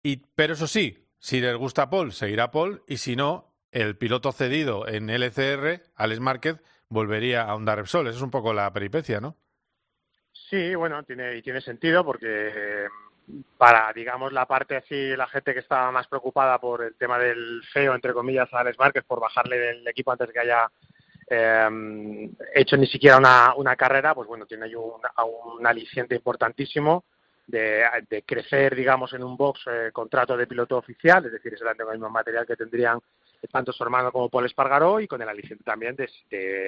Y, pero eso sí, si les gusta Paul, seguirá Paul. Y si no, el piloto cedido en LCR, Alex Márquez, volvería a Honda Repsol. Esa es un poco la peripecia, ¿no?
Sí, bueno, tiene, y tiene sentido porque para, digamos, la parte así, la gente que estaba más preocupada por el tema del feo, entre comillas, a Alex Márquez, por bajarle del equipo antes de que haya eh, hecho ni siquiera una, una, carrera, pues bueno, tiene ahí un, un aliciente importantísimo de, de, crecer, digamos, en un box eh, contrato de piloto oficial, es decir, será el mismo material que tendrían tanto su hermano como Paul Espargaró y con el aliciente también de,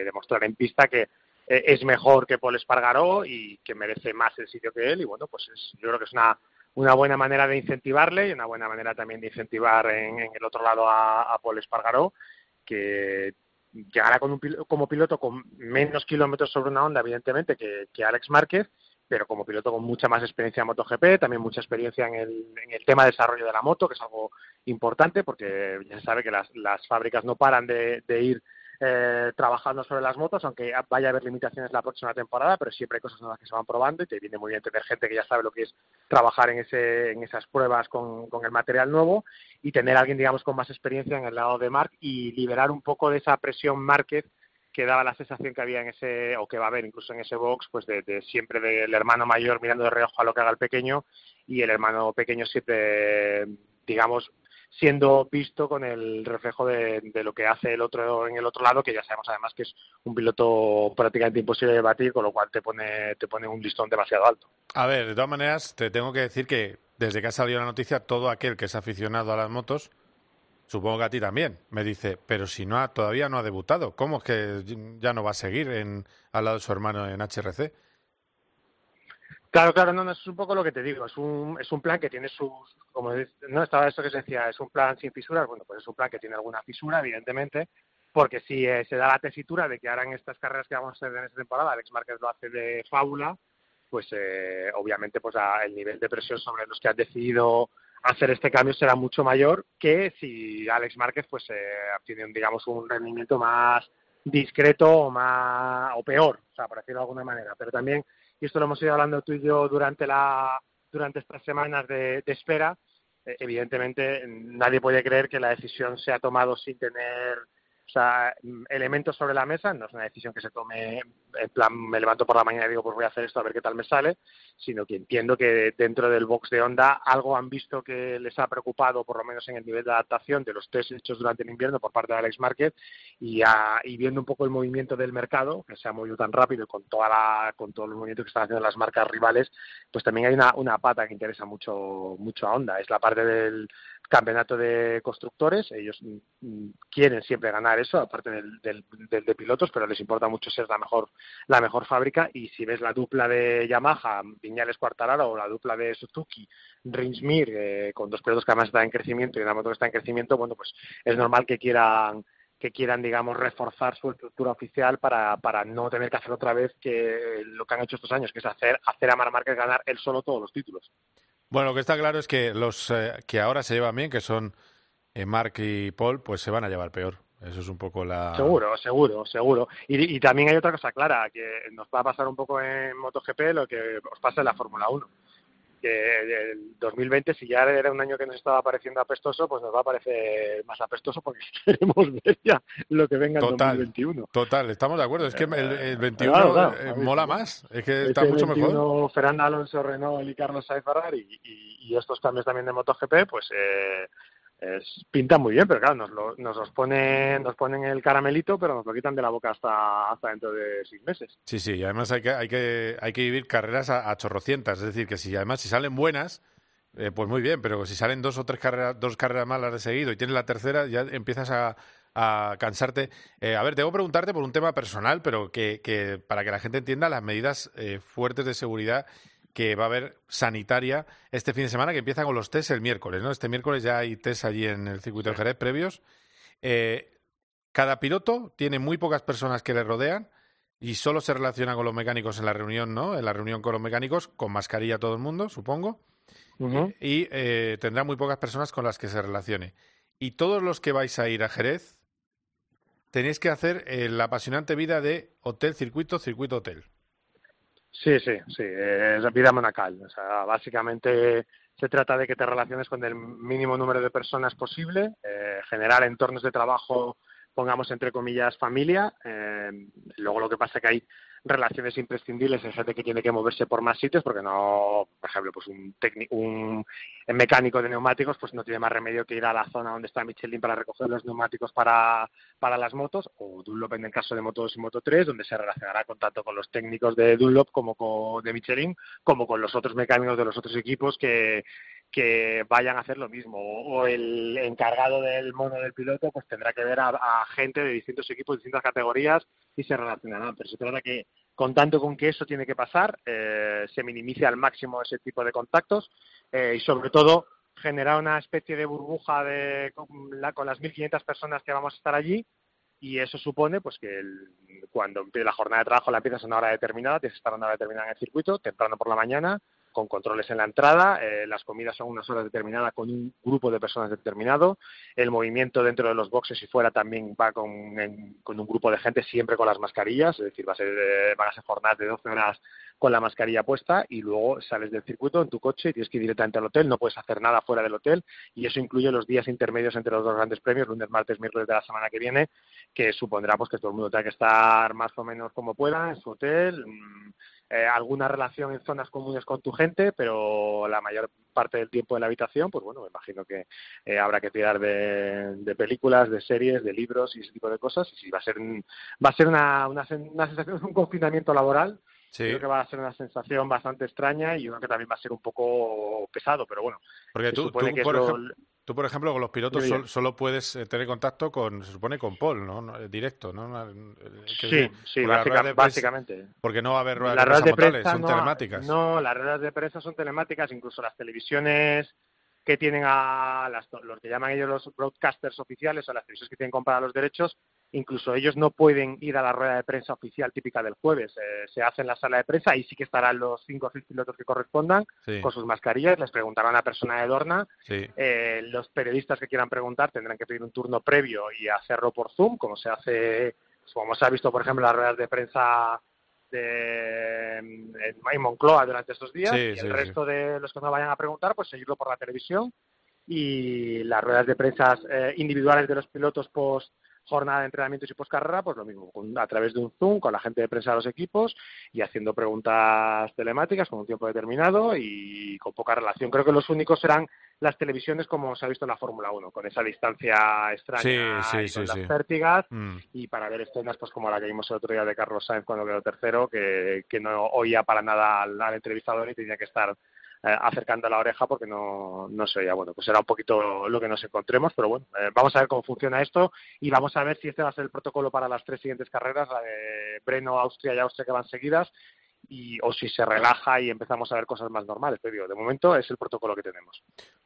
demostrar en pista que eh, es mejor que Paul Espargaró y que merece más el sitio que él. Y bueno, pues es, yo creo que es una, una buena manera de incentivarle y una buena manera también de incentivar en, el otro lado a, a Paul Espargaró que llegará con un, como piloto con menos kilómetros sobre una onda, evidentemente, que, que Alex Márquez, pero como piloto con mucha más experiencia en MotoGP, también mucha experiencia en el, en el tema de desarrollo de la moto, que es algo importante porque ya se sabe que las, las fábricas no paran de, de ir eh, trabajando sobre las motos, aunque vaya a haber limitaciones la próxima temporada, pero siempre hay cosas nuevas que se van probando y te viene muy bien tener gente que ya sabe lo que es trabajar en, ese, en esas pruebas con, con el material nuevo y tener alguien, digamos, con más experiencia en el lado de Mark y liberar un poco de esa presión Márquez que daba la sensación que había en ese, o que va a haber incluso en ese box, pues de, siempre del hermano mayor mirando de reojo a lo que haga el pequeño y el hermano pequeño siempre, digamos, siendo visto con el reflejo de, de, lo que hace el otro en el otro lado, que ya sabemos además que es un piloto prácticamente imposible de batir, con lo cual te pone, te pone un listón demasiado alto.
A ver, de todas maneras, te tengo que decir que desde que ha salido la noticia, todo aquel que es aficionado a las motos, supongo que a ti también, me dice, pero si no ha, todavía no ha debutado, ¿cómo es que ya no va a seguir en, al lado de su hermano en HRC?
Claro, claro, no, no, es un poco lo que te digo, es un, es un plan que tiene sus, como no estaba esto que se decía, es un plan sin fisuras, bueno, pues es un plan que tiene alguna fisura, evidentemente, porque si eh, se da la tesitura de que ahora en estas carreras que vamos a hacer en esta temporada, Alex Márquez lo hace de fábula, pues eh, obviamente pues a, el nivel de presión sobre los que han decidido hacer este cambio será mucho mayor que si Alex Márquez pues eh, tiene digamos un rendimiento más discreto o más o peor, o sea, por decirlo de alguna manera, pero también y esto lo hemos ido hablando tú y yo durante la durante estas semanas de, de espera, eh, evidentemente nadie puede creer que la decisión se ha tomado sin tener o sea, elementos sobre la mesa, no es una decisión que se tome en plan, me levanto por la mañana y digo, pues voy a hacer esto a ver qué tal me sale, sino que entiendo que dentro del box de Honda algo han visto que les ha preocupado, por lo menos en el nivel de adaptación de los test hechos durante el invierno por parte de Alex Market y, a, y viendo un poco el movimiento del mercado, que se ha movido tan rápido y con, toda la, con todo el movimiento que están haciendo las marcas rivales, pues también hay una, una pata que interesa mucho, mucho a Honda, es la parte del campeonato de constructores, ellos mm, quieren siempre ganar eso, aparte del, del, del, de pilotos, pero les importa mucho ser la mejor, la mejor fábrica y si ves la dupla de Yamaha, Viñales Cuartararo o la dupla de Suzuki, Rinsmir, eh, con dos pilotos que además están en crecimiento y una moto que está en crecimiento, bueno, pues es normal que quieran que quieran, digamos, reforzar su estructura oficial para, para no tener que hacer otra vez que lo que han hecho estos años, que es hacer, hacer a Mar Márquez ganar él solo todos los títulos.
Bueno, lo que está claro es que los eh, que ahora se llevan bien, que son eh, Mark y Paul, pues se van a llevar peor. Eso es un poco la.
Seguro, seguro, seguro. Y, y, también hay otra cosa clara, que nos va a pasar un poco en MotoGP lo que os pasa en la Fórmula 1. Que el 2020, si ya era un año que nos estaba pareciendo apestoso, pues nos va a parecer más apestoso porque [laughs] queremos ver ya lo que venga
total,
en 2021.
Total, estamos de acuerdo. Es que el, el 21 claro, claro, eh, mola más. Es que está
este
mucho
21,
mejor.
Fernando Alonso, Renault y Carlos Sainz Ferrari y, y, estos cambios también de MotoGP, pues. Eh, es, pinta muy bien, pero claro, nos, lo, nos los ponen, nos ponen el caramelito, pero nos lo quitan de la boca hasta, hasta dentro de seis meses.
Sí, sí, y además hay que, hay que, hay que vivir carreras a, a chorrocientas, es decir, que si además si salen buenas, eh, pues muy bien, pero si salen dos o tres carreras, dos carreras malas de seguido y tienes la tercera, ya empiezas a, a cansarte. Eh, a ver, debo preguntarte por un tema personal, pero que, que para que la gente entienda las medidas eh, fuertes de seguridad que va a haber sanitaria este fin de semana, que empieza con los test el miércoles, ¿no? Este miércoles ya hay test allí en el circuito de Jerez previos. Eh, cada piloto tiene muy pocas personas que le rodean y solo se relaciona con los mecánicos en la reunión, ¿no? En la reunión con los mecánicos, con mascarilla todo el mundo, supongo. Uh -huh. Y eh, tendrá muy pocas personas con las que se relacione. Y todos los que vais a ir a Jerez tenéis que hacer eh, la apasionante vida de hotel, circuito, circuito, hotel.
Sí, sí, sí, es vida monacal. O sea, básicamente se trata de que te relaciones con el mínimo número de personas posible, eh, generar entornos de trabajo, pongamos entre comillas, familia. Eh, luego lo que pasa es que hay relaciones imprescindibles en gente que tiene que moverse por más sitios, porque no, por ejemplo, pues un, un mecánico de neumáticos pues no tiene más remedio que ir a la zona donde está Michelin para recoger los neumáticos para, para las motos, o Dunlop en el caso de Moto 2 y Moto 3, donde se relacionará con tanto con los técnicos de Dunlop como con, de Michelin, como con los otros mecánicos de los otros equipos que, que vayan a hacer lo mismo. O el encargado del mono del piloto pues tendrá que ver a, a gente de distintos equipos, de distintas categorías y se relacionarán. Pero se trata que, contando con que eso tiene que pasar, eh, se minimice al máximo ese tipo de contactos eh, y sobre todo generar una especie de burbuja de, con, la, con las 1.500 personas que vamos a estar allí y eso supone pues que el, cuando empiece la jornada de trabajo la empiezas a una hora determinada, tienes que estar a una hora determinada en el circuito, temprano por la mañana, con controles en la entrada, eh, las comidas son unas horas determinadas con un grupo de personas determinado, el movimiento dentro de los boxes y fuera también va con, un grupo de gente siempre con las mascarillas, es decir, va a ser, eh, van a ser jornadas de 12 horas con la mascarilla puesta y luego sales del circuito en tu coche y tienes que ir directamente al hotel, no puedes hacer nada fuera del hotel y eso incluye los días intermedios entre los dos grandes premios, lunes, martes, miércoles de la semana que viene, que supondrá pues que todo el mundo tenga que estar más o menos como pueda en su hotel, mm, eh, alguna relación en zonas comunes con tu gente, pero la mayor parte del tiempo en la habitación, pues bueno, me imagino que eh, habrá que tirar de, películas, de series, de libros y ese tipo de cosas. Y sí, va a ser, va a ser una, una, una sensación, un confinamiento laboral Creo que va a ser una sensación bastante extraña y yo creo que también va a ser un poco pesado, pero bueno.
Porque tú, por ejemplo, tú, por ejemplo, con los pilotos solo puedes eh, tener contacto con, se supone, con Paul, ¿no? Directo, ¿no?
Sí, sí, básicamente.
Porque no va a haber ruedas de prensa, son telemáticas.
No, las ruedas de prensa son telemáticas, incluso las televisiones que tienen a las, los que llaman ellos los broadcasters oficiales o las televisiones que tienen comprados los derechos incluso ellos no pueden ir a la rueda de prensa oficial típica del jueves. Eh, se hace en la sala de prensa y sí que estarán los cinco o seis pilotos que correspondan con sus mascarillas. Les preguntarán a la persona de Dorna. Eh, los periodistas que quieran preguntar tendrán que pedir un turno previo y hacerlo por Zoom, como se hace, como se ha visto, por ejemplo, en las ruedas de prensa de en Moncloa durante estos días. y el resto de los que no vayan a preguntar, pues seguirlo por la televisión. Y las ruedas de prensa eh, individuales de los pilotos post jornada de entrenamientos y poscarrera, pues lo mismo, a través de un Zoom con la gente de prensa de los equipos y haciendo preguntas telemáticas con un tiempo determinado y con poca relación. Creo que los únicos serán las televisiones como se ha visto en la Fórmula 1, con esa distancia extraña y con las pértigas mm. y para ver escenas pues como la que vimos el otro día de Carlos Sainz cuando quedó tercero, que, que no oía para nada al, al entrevistador y tenía que estar acercando la oreja porque no, no se oía. Bueno, pues será un poquito lo que nos encontremos, pero bueno, eh, vamos a ver cómo funciona esto y vamos a ver si este va a ser el protocolo para las tres siguientes carreras, la de Breno, Austria y Austria que van seguidas, y, o si se relaja y empezamos a ver cosas más normales. Digo, de momento es el protocolo que tenemos.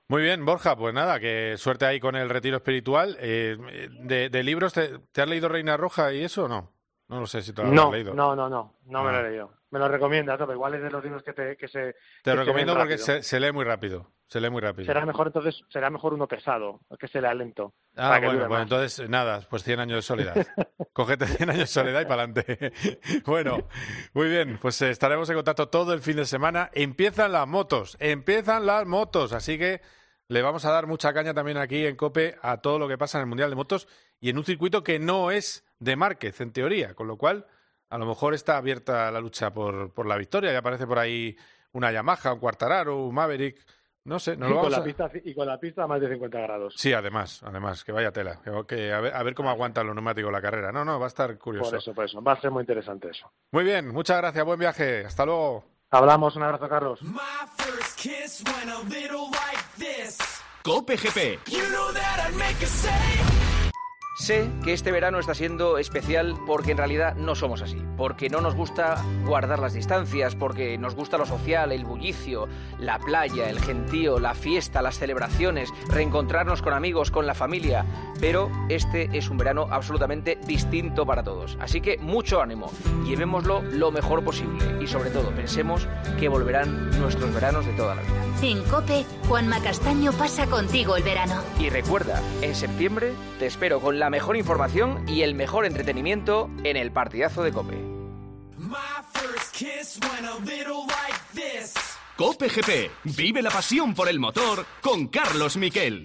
Muy bien, Borja, pues nada, que suerte ahí con el retiro espiritual. Eh, de, libros, ¿te, ¿te, has leído Reina Roja y eso o no? No lo sé si te lo has leído.
No, no, no, no me lo he ah. leído. Me lo recomiendas, pero igual es de los libros que, te, que se.
Te lo recomiendo porque se, lee muy rápido. Se lee muy rápido.
Será mejor entonces, será mejor uno pesado, que se lea lento.
Ah, bueno, pues entonces nada, pues 100 años de soledad. [laughs] Cógete 100 años de soledad y para adelante. [laughs] bueno, muy bien, pues eh, estaremos en contacto todo el fin de semana. Empiezan las motos, empiezan las motos, así que le vamos a dar mucha caña también aquí en COPE a todo lo que pasa en el Mundial de Motos y en un circuito que no es de Márquez, en teoría, con lo cual a lo mejor está abierta la lucha por, por la victoria y aparece por ahí una Yamaha, un Quartararo, un Maverick. No sé, no
y,
lo
con la pista, y con la pista a más de 50 grados.
Sí, además, además, que vaya tela. Que, a, ver, a ver cómo aguantan los neumáticos la carrera. No, no, va a estar curioso.
Por eso, por eso. Va a ser muy interesante eso.
Muy bien, muchas gracias, buen viaje. Hasta luego.
Hablamos, un abrazo, Carlos.
Cope GP.
Sé que este verano está siendo especial porque en realidad no somos así, porque no nos gusta guardar las distancias, porque nos gusta lo social, el bullicio, la playa, el gentío, la fiesta, las celebraciones, reencontrarnos con amigos, con la familia, pero este es un verano absolutamente distinto para todos. Así que mucho ánimo, llevémoslo lo mejor posible y sobre todo pensemos que volverán nuestros veranos de toda la vida.
En Cope, Juan Macastaño pasa contigo el verano.
Y recuerda, en septiembre te espero con la mejor información y el mejor entretenimiento en el partidazo de Cope.
Cope GP, vive la pasión por el motor con Carlos Miquel.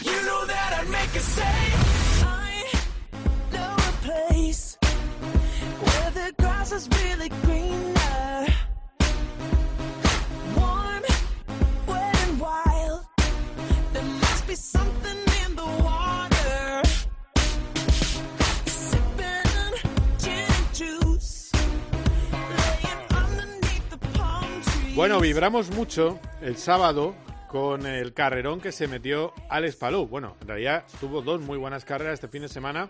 Bueno, vibramos mucho el sábado con el carrerón que se metió Alex Palou. Bueno, en realidad tuvo dos muy buenas carreras este fin de semana,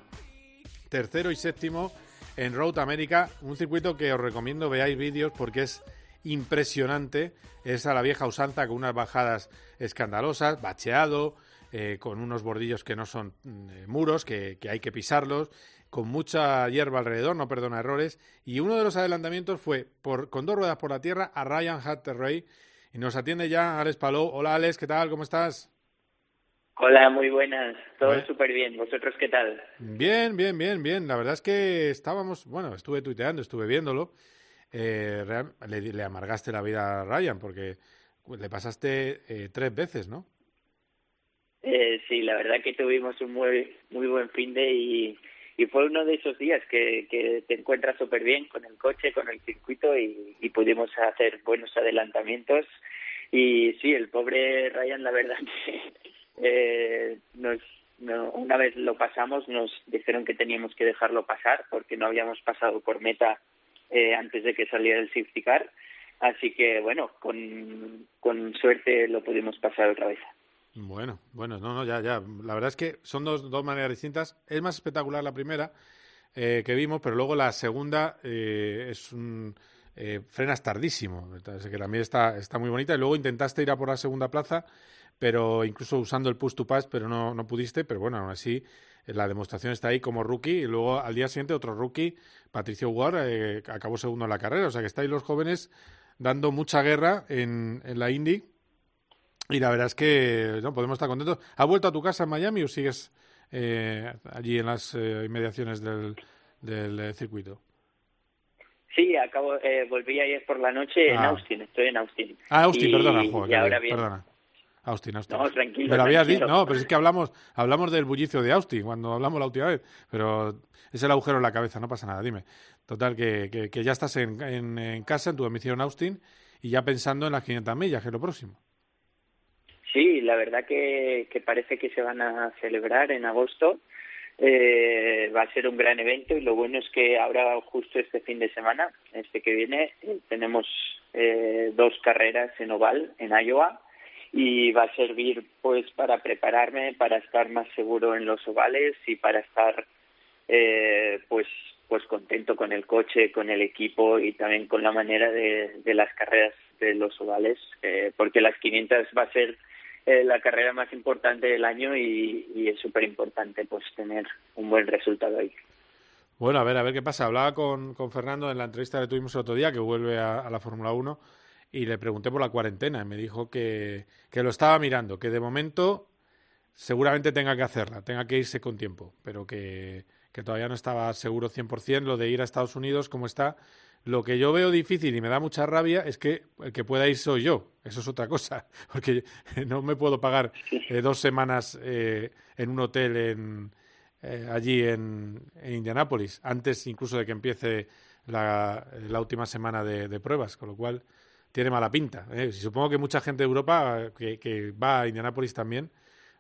tercero y séptimo en Road America, un circuito que os recomiendo veáis vídeos porque es impresionante, es a la vieja usanza con unas bajadas escandalosas, bacheado, eh, con unos bordillos que no son mm, muros, que, que hay que pisarlos, con mucha hierba alrededor, no perdona errores, y uno de los adelantamientos fue por, con dos ruedas por la tierra a Ryan Hatterray Y nos atiende ya Alex Palou. Hola Alex, ¿qué tal? ¿Cómo estás?
Hola, muy buenas. Todo súper bien. ¿Vosotros qué tal?
Bien, bien, bien, bien. La verdad es que estábamos, bueno, estuve tuiteando, estuve viéndolo. Eh, le, amargaste la vida a Ryan porque le pasaste eh, tres veces, ¿no?
Eh, sí, la verdad que tuvimos un muy, muy buen fin de y, y fue uno de esos días que, te encuentras súper bien con el coche, con el circuito y, y pudimos hacer buenos adelantamientos. Y sí, el pobre Ryan, la verdad [laughs] que eh, nos, una vez lo pasamos, nos dijeron que teníamos que dejarlo pasar porque no habíamos pasado por meta eh, antes de que saliera el safety car. Así que, bueno, con, con suerte lo pudimos pasar otra vez.
Bueno, bueno, no, no, ya, ya. La verdad es que son dos, dos maneras distintas. Es más espectacular la primera eh, que vimos, pero luego la segunda eh, es un. Eh, frenas tardísimo, que también está, está muy bonita. Y luego intentaste ir a por la segunda plaza pero incluso usando el push to pass, pero no, no pudiste, pero bueno, aún así eh, la demostración está ahí como rookie y luego al día siguiente otro rookie, Patricio Ward, eh, acabó segundo en la carrera, o sea que estáis los jóvenes dando mucha guerra en, en la Indy y la verdad es que no podemos estar contentos. ¿Has vuelto a tu casa en Miami o sigues eh, allí en las inmediaciones del, del circuito?
Sí, acabo, volví ayer por la noche en ah. Austin, estoy en Austin.
Ah, Austin, perdona, joder, perdona. Austin, Austin.
No, tranquilo.
Me lo habías dicho, no, pero es que hablamos, hablamos del bullicio de Austin cuando hablamos la última vez, pero es el agujero en la cabeza, no pasa nada, dime. Total, que, que, ya estás en, en, casa, en tu domicilio en Austin, y ya pensando en las 500 millas, que es lo próximo.
Sí, la verdad que, parece que se van a celebrar en agosto. Eh, va a ser un gran evento y lo bueno es que ahora justo este fin de semana, este que viene, tenemos eh, dos carreras en oval en Iowa y va a servir pues para prepararme para estar más seguro en los ovales y para estar eh, pues pues contento con el coche con el equipo y también con la manera de, de las carreras de los ovales eh, porque las 500 va a ser eh, la carrera más importante del año y, es súper importante pues tener un buen resultado ahí
bueno a ver a ver qué pasa hablaba con, con Fernando en la entrevista que tuvimos el otro día que vuelve a, a la Fórmula 1 y le pregunté por la cuarentena y me dijo que, que lo estaba mirando, que de momento seguramente tenga que hacerla, tenga que irse con tiempo, pero que, que todavía no estaba seguro 100% lo de ir a Estados Unidos como está. Lo que yo veo difícil y me da mucha rabia es que el que pueda ir soy yo. Eso es otra cosa, [laughs] porque [laughs] no me puedo pagar eh, dos semanas eh, en un hotel en, eh, allí en, en, Indianápolis, antes incluso de que empiece la, última semana de, pruebas, con lo cual tiene mala pinta. ¿eh? Supongo que mucha gente de Europa que, va a Indianápolis también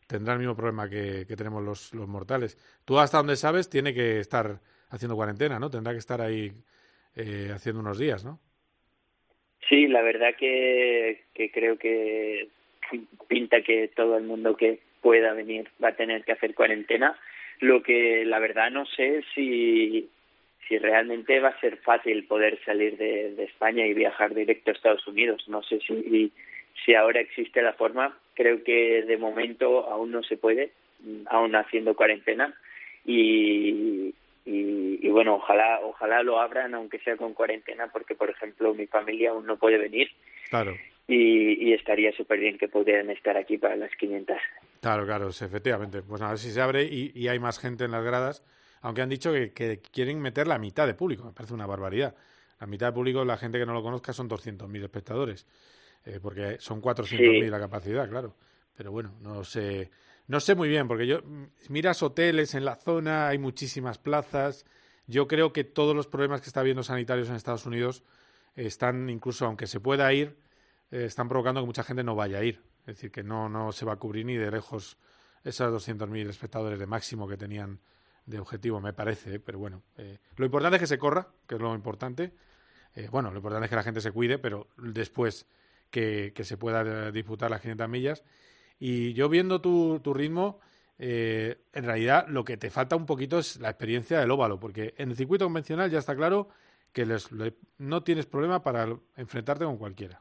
tendrá el mismo problema que, que tenemos los, los, mortales. Tú hasta donde sabes tiene que estar haciendo cuarentena, ¿no? Tendrá que estar ahí eh, haciendo unos días, ¿no?
Sí, la verdad que, que creo que pinta que todo el mundo que pueda venir va a tener que hacer cuarentena. Lo que la verdad no sé si si realmente va a ser fácil poder salir de, España y viajar directo a Estados Unidos. No sé si, si ahora existe la forma. Creo que de momento aún no se puede, aún haciendo cuarentena. Y, y, bueno, ojalá, ojalá lo abran, aunque sea con cuarentena, porque por ejemplo mi familia aún no puede venir.
Claro.
Y, y estaría súper bien que pudieran estar aquí para las 500.
Claro, claro, efectivamente. Pues a ver si se abre y, y hay más gente en las gradas aunque han dicho que, quieren meter la mitad de público, me parece una barbaridad. La mitad de público, la gente que no lo conozca, son 200.000 espectadores, eh, porque son 400.000 la capacidad, claro. Pero bueno, no sé, no sé muy bien, porque yo miras hoteles en la zona, hay muchísimas plazas. Yo creo que todos los problemas que está habiendo sanitarios en Estados Unidos están, incluso aunque se pueda ir, eh, están provocando que mucha gente no vaya a ir. Es decir, que no, no se va a cubrir ni de lejos esos 200.000 espectadores de máximo que tenían de objetivo, me parece, pero bueno. Eh, lo importante es que se corra, que es lo importante. Eh, bueno, lo importante es que la gente se cuide, pero después que, que se pueda disputar las 500 millas. Y yo viendo tu, tu ritmo, eh, en realidad lo que te falta un poquito es la experiencia del óvalo, porque en el circuito convencional ya está claro que les, no tienes problema para enfrentarte con cualquiera.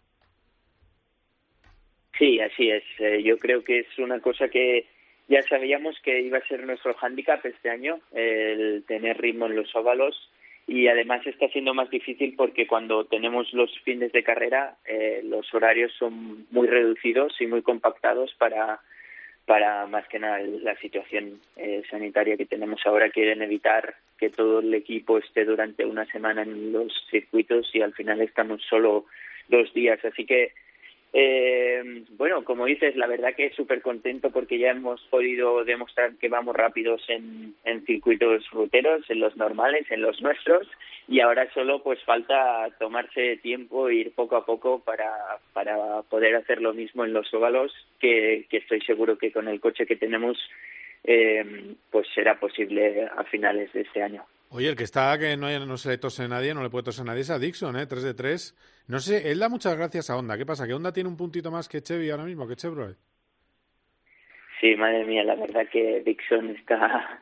Sí, así es. yo creo que es una cosa que ya sabíamos que iba a ser nuestro hándicap este año, el tener ritmo en los óvalos y además está siendo más difícil porque cuando tenemos los fines de carrera eh, los horarios son muy reducidos y muy compactados para para más que nada la situación eh, sanitaria que tenemos ahora. Quieren evitar que todo el equipo esté durante una semana en los circuitos y al final estamos solo dos días. Así que eh, bueno, como dices, la verdad que súper contento porque ya hemos podido demostrar que vamos rápidos en, en circuitos ruteros, en los normales, en los nuestros, y ahora solo pues falta tomarse tiempo e ir poco a poco para, para poder hacer lo mismo en los óvalos, que, que estoy seguro que con el coche que tenemos eh, pues será posible a finales de este año.
Oye, el que está que no, no se le tose a nadie, no le puede toser a nadie es a Dixon, ¿eh? 3 de 3. No sé, él da muchas gracias a Honda. ¿Qué pasa? ¿Que Honda tiene un puntito más que Chevy ahora mismo, que Chevrolet?
Sí, madre mía, la verdad que Dixon está,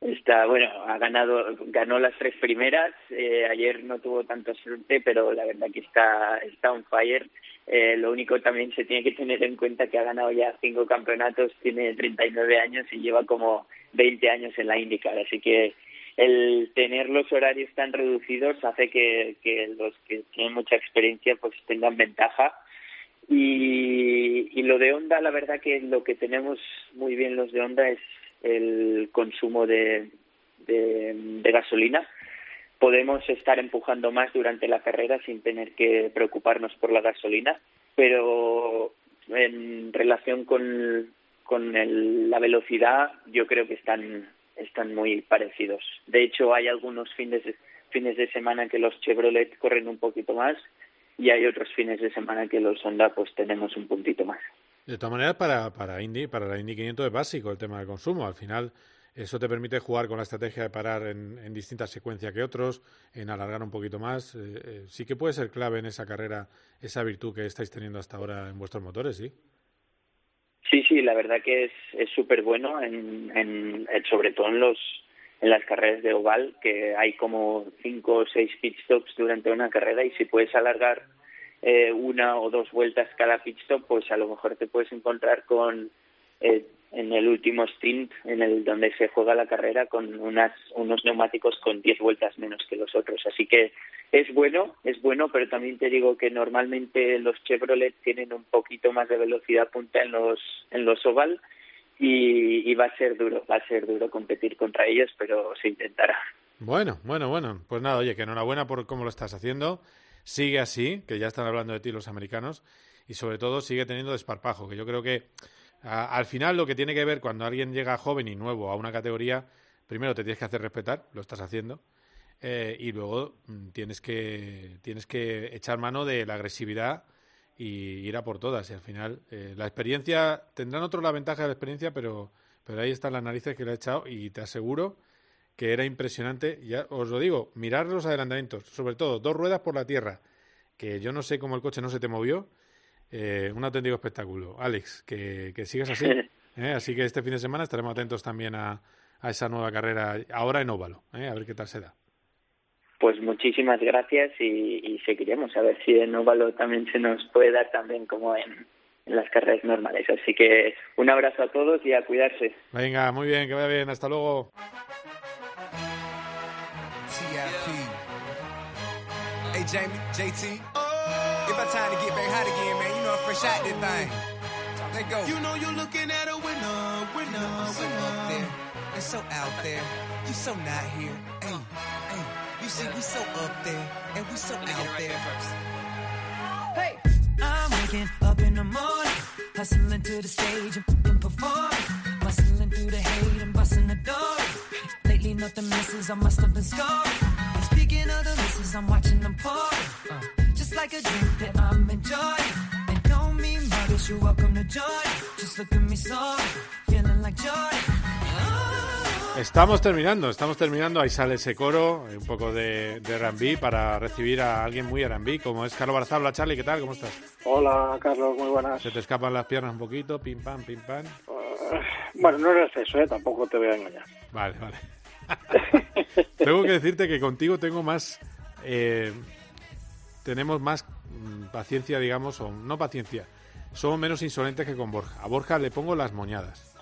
está bueno, ha ganado, ganó las tres primeras. Eh, ayer no tuvo tanta suerte, pero la verdad que está, está on fire. Eh, lo único también se tiene que tener en cuenta que ha ganado ya cinco campeonatos, tiene 39 años y lleva como 20 años en la IndyCar, así que el tener los horarios tan reducidos hace que, los que tienen mucha experiencia pues tengan ventaja. Y, y lo de Honda la verdad que lo que tenemos muy bien los de Honda es el consumo de, de, de gasolina. Podemos estar empujando más durante la carrera sin tener que preocuparnos por la gasolina pero en relación con, con el, la velocidad yo creo que están están muy parecidos. De hecho, hay algunos fines de, fines de semana que los Chevrolet corren un poquito más y hay otros fines de semana que los Honda pues tenemos un puntito más.
De todas maneras, para, para Indy, para la Indy 500 es básico el tema del consumo. Al final, eso te permite jugar con la estrategia de parar en, en distintas secuencias que otros, en alargar un poquito más. Eh, eh, sí que puede ser clave en esa carrera esa virtud que estáis teniendo hasta ahora en vuestros motores, ¿sí?
Sí, sí, la verdad que es súper bueno, en, en, sobre todo en los en las carreras de oval, que hay como cinco o seis pit stops durante una carrera y si puedes alargar eh, una o dos vueltas cada pit stop, pues a lo mejor te puedes encontrar con eh, en el último stint, en el donde se juega la carrera, con unas, unos neumáticos con 10 vueltas menos que los otros. Así que es bueno, es bueno, pero también te digo que normalmente los Chevrolet tienen un poquito más de velocidad punta en los, en los oval y, y va a ser duro, va a ser duro competir contra ellos, pero se intentará.
Bueno, bueno, bueno. Pues nada, oye, que enhorabuena por cómo lo estás haciendo. Sigue así, que ya están hablando de ti los americanos, y sobre todo sigue teniendo desparpajo, que yo creo que al final lo que tiene que ver cuando alguien llega joven y nuevo a una categoría, primero te tienes que hacer respetar, lo estás haciendo, eh, y luego mm, tienes que, tienes que echar mano de la agresividad y ir a por todas. Y al final, eh, la experiencia, tendrán otros la ventaja de la experiencia, pero, pero ahí están las narices que le ha echado y te aseguro que era impresionante. Ya os lo digo, mirar los adelantamientos, sobre todo dos ruedas por la tierra, que yo no sé cómo el coche no se te movió eh, un auténtico espectáculo. Alex, que, que sigas así. [laughs] ¿eh? Así que este fin de semana estaremos atentos también a, a esa nueva carrera, ahora en óvalo, ¿eh? a ver qué tal se da.
Pues muchísimas gracias y, y seguiremos a ver si en óvalo también se nos puede dar también como en, en las carreras normales. Así que un abrazo a todos y a cuidarse.
Venga, muy bien, que vaya bien, hasta luego. Hey Jamie, JT. It's about time to get back hot again, man. You know I'm fresh out this thing. Let go. You know you're looking at a winner, winner, you know, so winner. Up there, and so out there. You so not here. Hey, hey. You see, we so up there, and we so out right there. First. Hey, I'm waking up in the morning, hustling to the stage and performing, bustling through the hate and busting the door. Lately, nothing misses. I must have been scoring. And speaking of the misses, I'm watching them pour. Uh. just like a drink that I'm enjoying. And don't mean muggers, you're welcome to join. Just look at me so, feeling like joy. Estamos terminando, estamos terminando. Ahí sale ese coro, un poco de, de R&B para recibir a alguien muy R&B, como es Carlos Barzal. Hola, Charlie, ¿qué tal? ¿Cómo estás?
Hola, Carlos, muy buenas.
¿Se te escapan las piernas un poquito? Pim, pam, pim, pam.
Uh, bueno, no es eso, ¿eh? Tampoco te voy a engañar.
Vale, vale. [laughs] tengo que decirte que contigo tengo más... Eh, tenemos más mm, paciencia, digamos, o no paciencia, somos menos insolentes que con Borja. A Borja le pongo las moñadas.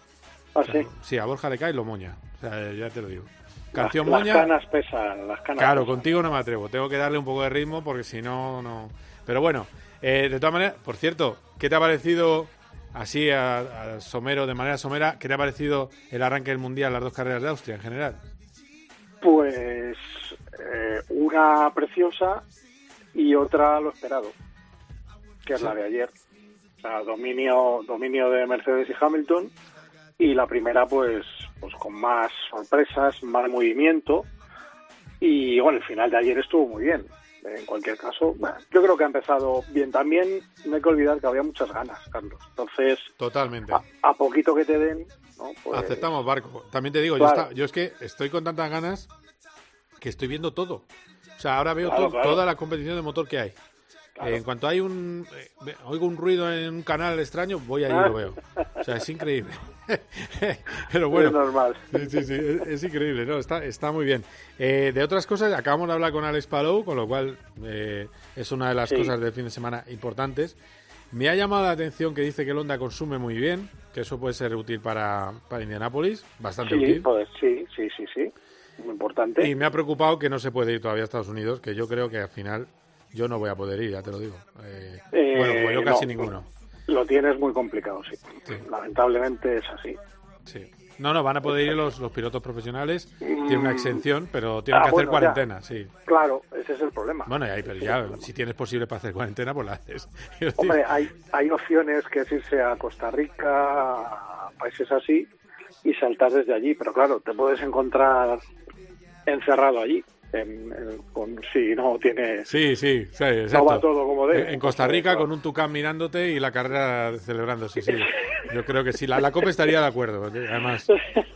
¿Ah, sí?
Sí, a Borja le cae y lo moña. O sea, ya te lo digo. canción
las,
moña.
Las canas pesan, las canas
Claro,
pesan.
contigo no me atrevo. Tengo que darle un poco de ritmo porque si no, no. Pero bueno, eh, de todas maneras, por cierto, ¿qué te ha parecido, así a, a somero, de manera somera, qué te ha parecido el arranque del Mundial, las dos carreras de Austria en general?
Pues eh, una preciosa y otra lo esperado, que es la de ayer. Sea, dominio, dominio de Mercedes y Hamilton. Y la primera, pues, pues con más sorpresas, más movimiento. Y bueno, el final de ayer estuvo muy bien. En cualquier caso, bueno, yo creo que ha empezado bien. También no hay que olvidar que había muchas ganas, Carlos. Entonces,
Totalmente.
a, a poquito que te den, ¿no? Pues,
Aceptamos barco. También te digo,
Claro.
yo, está- yo es que estoy con tantas ganas que estoy viendo todo. O sea, ahora veo
Claro,
to-
claro.
toda la competición de motor que hay. Eh, en cuanto hay un eh, oigo un ruido en un canal extraño, voy ahí y lo veo. O sea, es increíble. [laughs] Pero bueno,
Es normal.
Sí, sí, sí, es, es increíble, ¿no? Está, está muy bien. Eh, de otras cosas, acabamos de hablar con Alex Palou, con lo cual eh, es una de las
Sí.
cosas del fin de semana importantes. Me ha llamado la atención que dice que el Honda consume muy bien, que eso puede ser útil para, para Indianápolis, bastante
Sí,
útil.
pues sí, sí, sí, sí. Muy importante.
Y me ha preocupado que no se puede ir todavía a Estados Unidos, que yo creo que al final yo no voy a poder ir, ya te lo digo. Eh,
Eh,
bueno, como yo casi
no,
ninguno.
Lo tienes muy complicado, sí. Lamentablemente es así.
Sí. No, no, van a poder ir los, los pilotos profesionales, tienen una exención, pero tienen
Ah,
que hacer
bueno,
cuarentena, sí.
Claro, ese es el problema.
Bueno, y ahí, pero ya, si tienes posible para hacer cuarentena, pues la haces. [laughs]
Hombre, hay, hay opciones que es irse a Costa Rica, a países así, y saltar desde allí. Pero claro, te puedes encontrar encerrado allí. En, en- con, si no tienes...
Sí, sí, sí,
No
exacto.
va todo como debe.
En- Costa Rica con un tucán mirándote y la carrera celebrándose, sí. Yo creo que sí. La, la COPE estaría de acuerdo, porque además.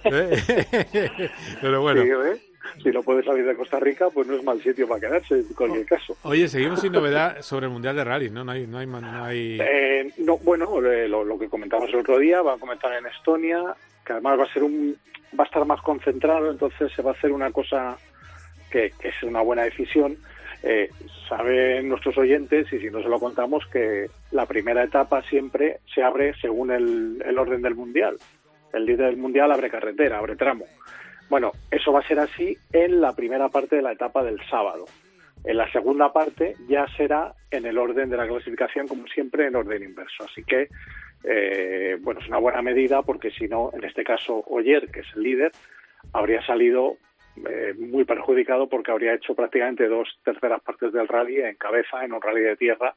¿eh? [laughs] Pero bueno.
Sí, ¿eh? Si no puedes salir de Costa Rica, pues no es mal sitio para quedarse, en cualquier caso.
Oye, seguimos sin novedad sobre el Mundial de Rally, ¿no? No hay... No hay, no hay...
Eh, no, bueno, eh, lo, lo que comentamos el otro día, va a comenzar en Estonia, que además va a ser un, va a estar más concentrado, entonces se va a hacer una cosa que, es una buena decisión. Eh, saben nuestros oyentes, y si no se lo contamos, que la primera etapa siempre se abre según el, el orden del mundial. El líder del mundial abre carretera, abre tramo. Bueno, eso va a ser así en la primera parte de la etapa del sábado. En la segunda parte ya será en el orden de la clasificación, como siempre, en orden inverso. Así que, eh, bueno, es una buena medida porque si no, en este caso, Oyer, que es el líder, habría salido eh, muy perjudicado porque habría hecho prácticamente dos terceras partes del rally en cabeza, en un rally de tierra.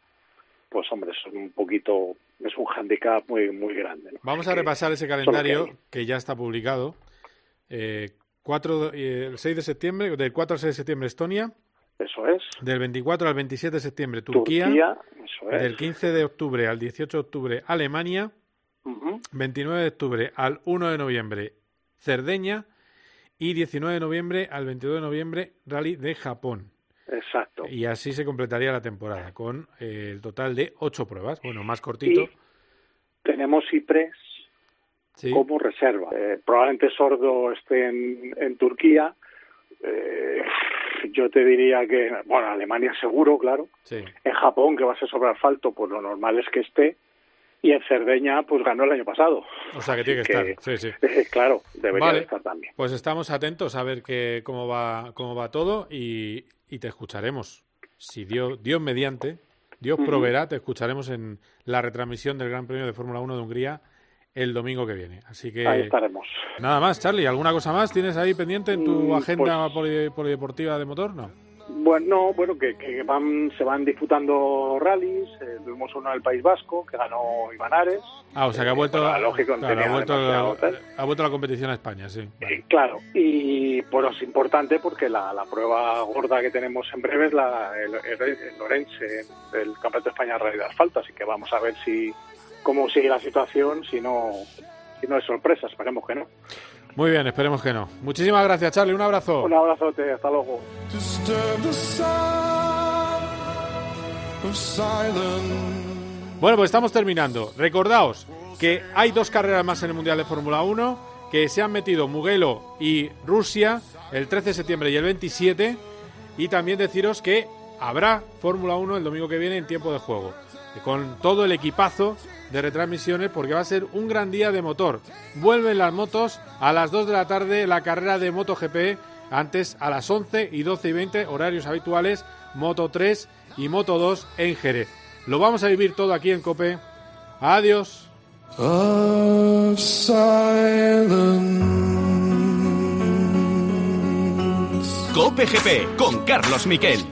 Pues, hombre, es un poquito, es un hándicap muy, muy grande. ¿no?
Vamos a repasar ese
que
calendario que ya está publicado. Eh, eh, el 6 de septiembre, del 4 al 6 de septiembre Estonia,
Eso es.
del 24 al 27 de septiembre Turquía,
Turquía, eso es.
del 15 de octubre al 18 de octubre Alemania,
Ujú.
29 de octubre al 1 de noviembre Cerdeña y 19 de noviembre al 22 de noviembre Rally de Japón.
Exacto.
Y así se completaría la temporada con eh, el total de ocho pruebas. Bueno, más cortito.
Y tenemos Cipres
Sí.
como reserva. Eh, probablemente Sordo esté en, en Turquía. Eh, yo te diría que, bueno, Alemania seguro, claro.
Sí.
En Japón, que va a ser sobre asfalto, pues lo normal es que esté. Y en Cerdeña, pues ganó el año pasado.
O sea que tiene que, estar. Sí, sí. [laughs]
Claro, debería
Vale.
de estar también.
Pues estamos atentos a ver que, cómo va cómo va todo y, y te escucharemos. Si Dios, Dios mediante, Dios proveerá, te escucharemos en la retransmisión del Gran Premio de Fórmula 1 de Hungría el domingo que viene. Así que
Ahí estaremos.
nada más, Charlie. ¿Alguna cosa más tienes ahí pendiente en tu
Mm,
agenda
pues-
poli- polideportiva de motor? No.
Bueno, no, bueno, que, que van, se van disputando rallies. Eh, tuvimos uno en el País Vasco, que ganó Ivanares.
Ah, o sea que ha vuelto,
bueno, lógico,
claro, ha, vuelto
tal.
ha vuelto la competición a España, sí. Vale.
Claro, y bueno, es importante porque la, la prueba gorda que tenemos en breve es la, el, el- el el Campeonato de España de Rally de Asfalto, así que vamos a ver si cómo sigue la situación, si no, si no es sorpresa, esperemos que no.
Muy bien, esperemos que no. Muchísimas gracias, Charlie. Un abrazo.
Un abrazote, hasta luego.
Bueno, pues estamos terminando. Recordaos que hay dos carreras más en el Mundial de Fórmula 1, que se han metido Mugello y Rusia el 13 de septiembre y el 27, y también deciros que habrá Fórmula 1 el domingo que viene en tiempo de juego, con todo el equipazo de retransmisiones, porque va a ser un gran día de motor. Vuelven las motos a las 2 de la tarde, la carrera de MotoGP antes a las 11 y 12 y 20 horarios habituales, Moto 3 y Moto 2 en Jerez. Lo vamos a vivir todo aquí en Cope. Adiós.
Cope GP con Carlos Miquel.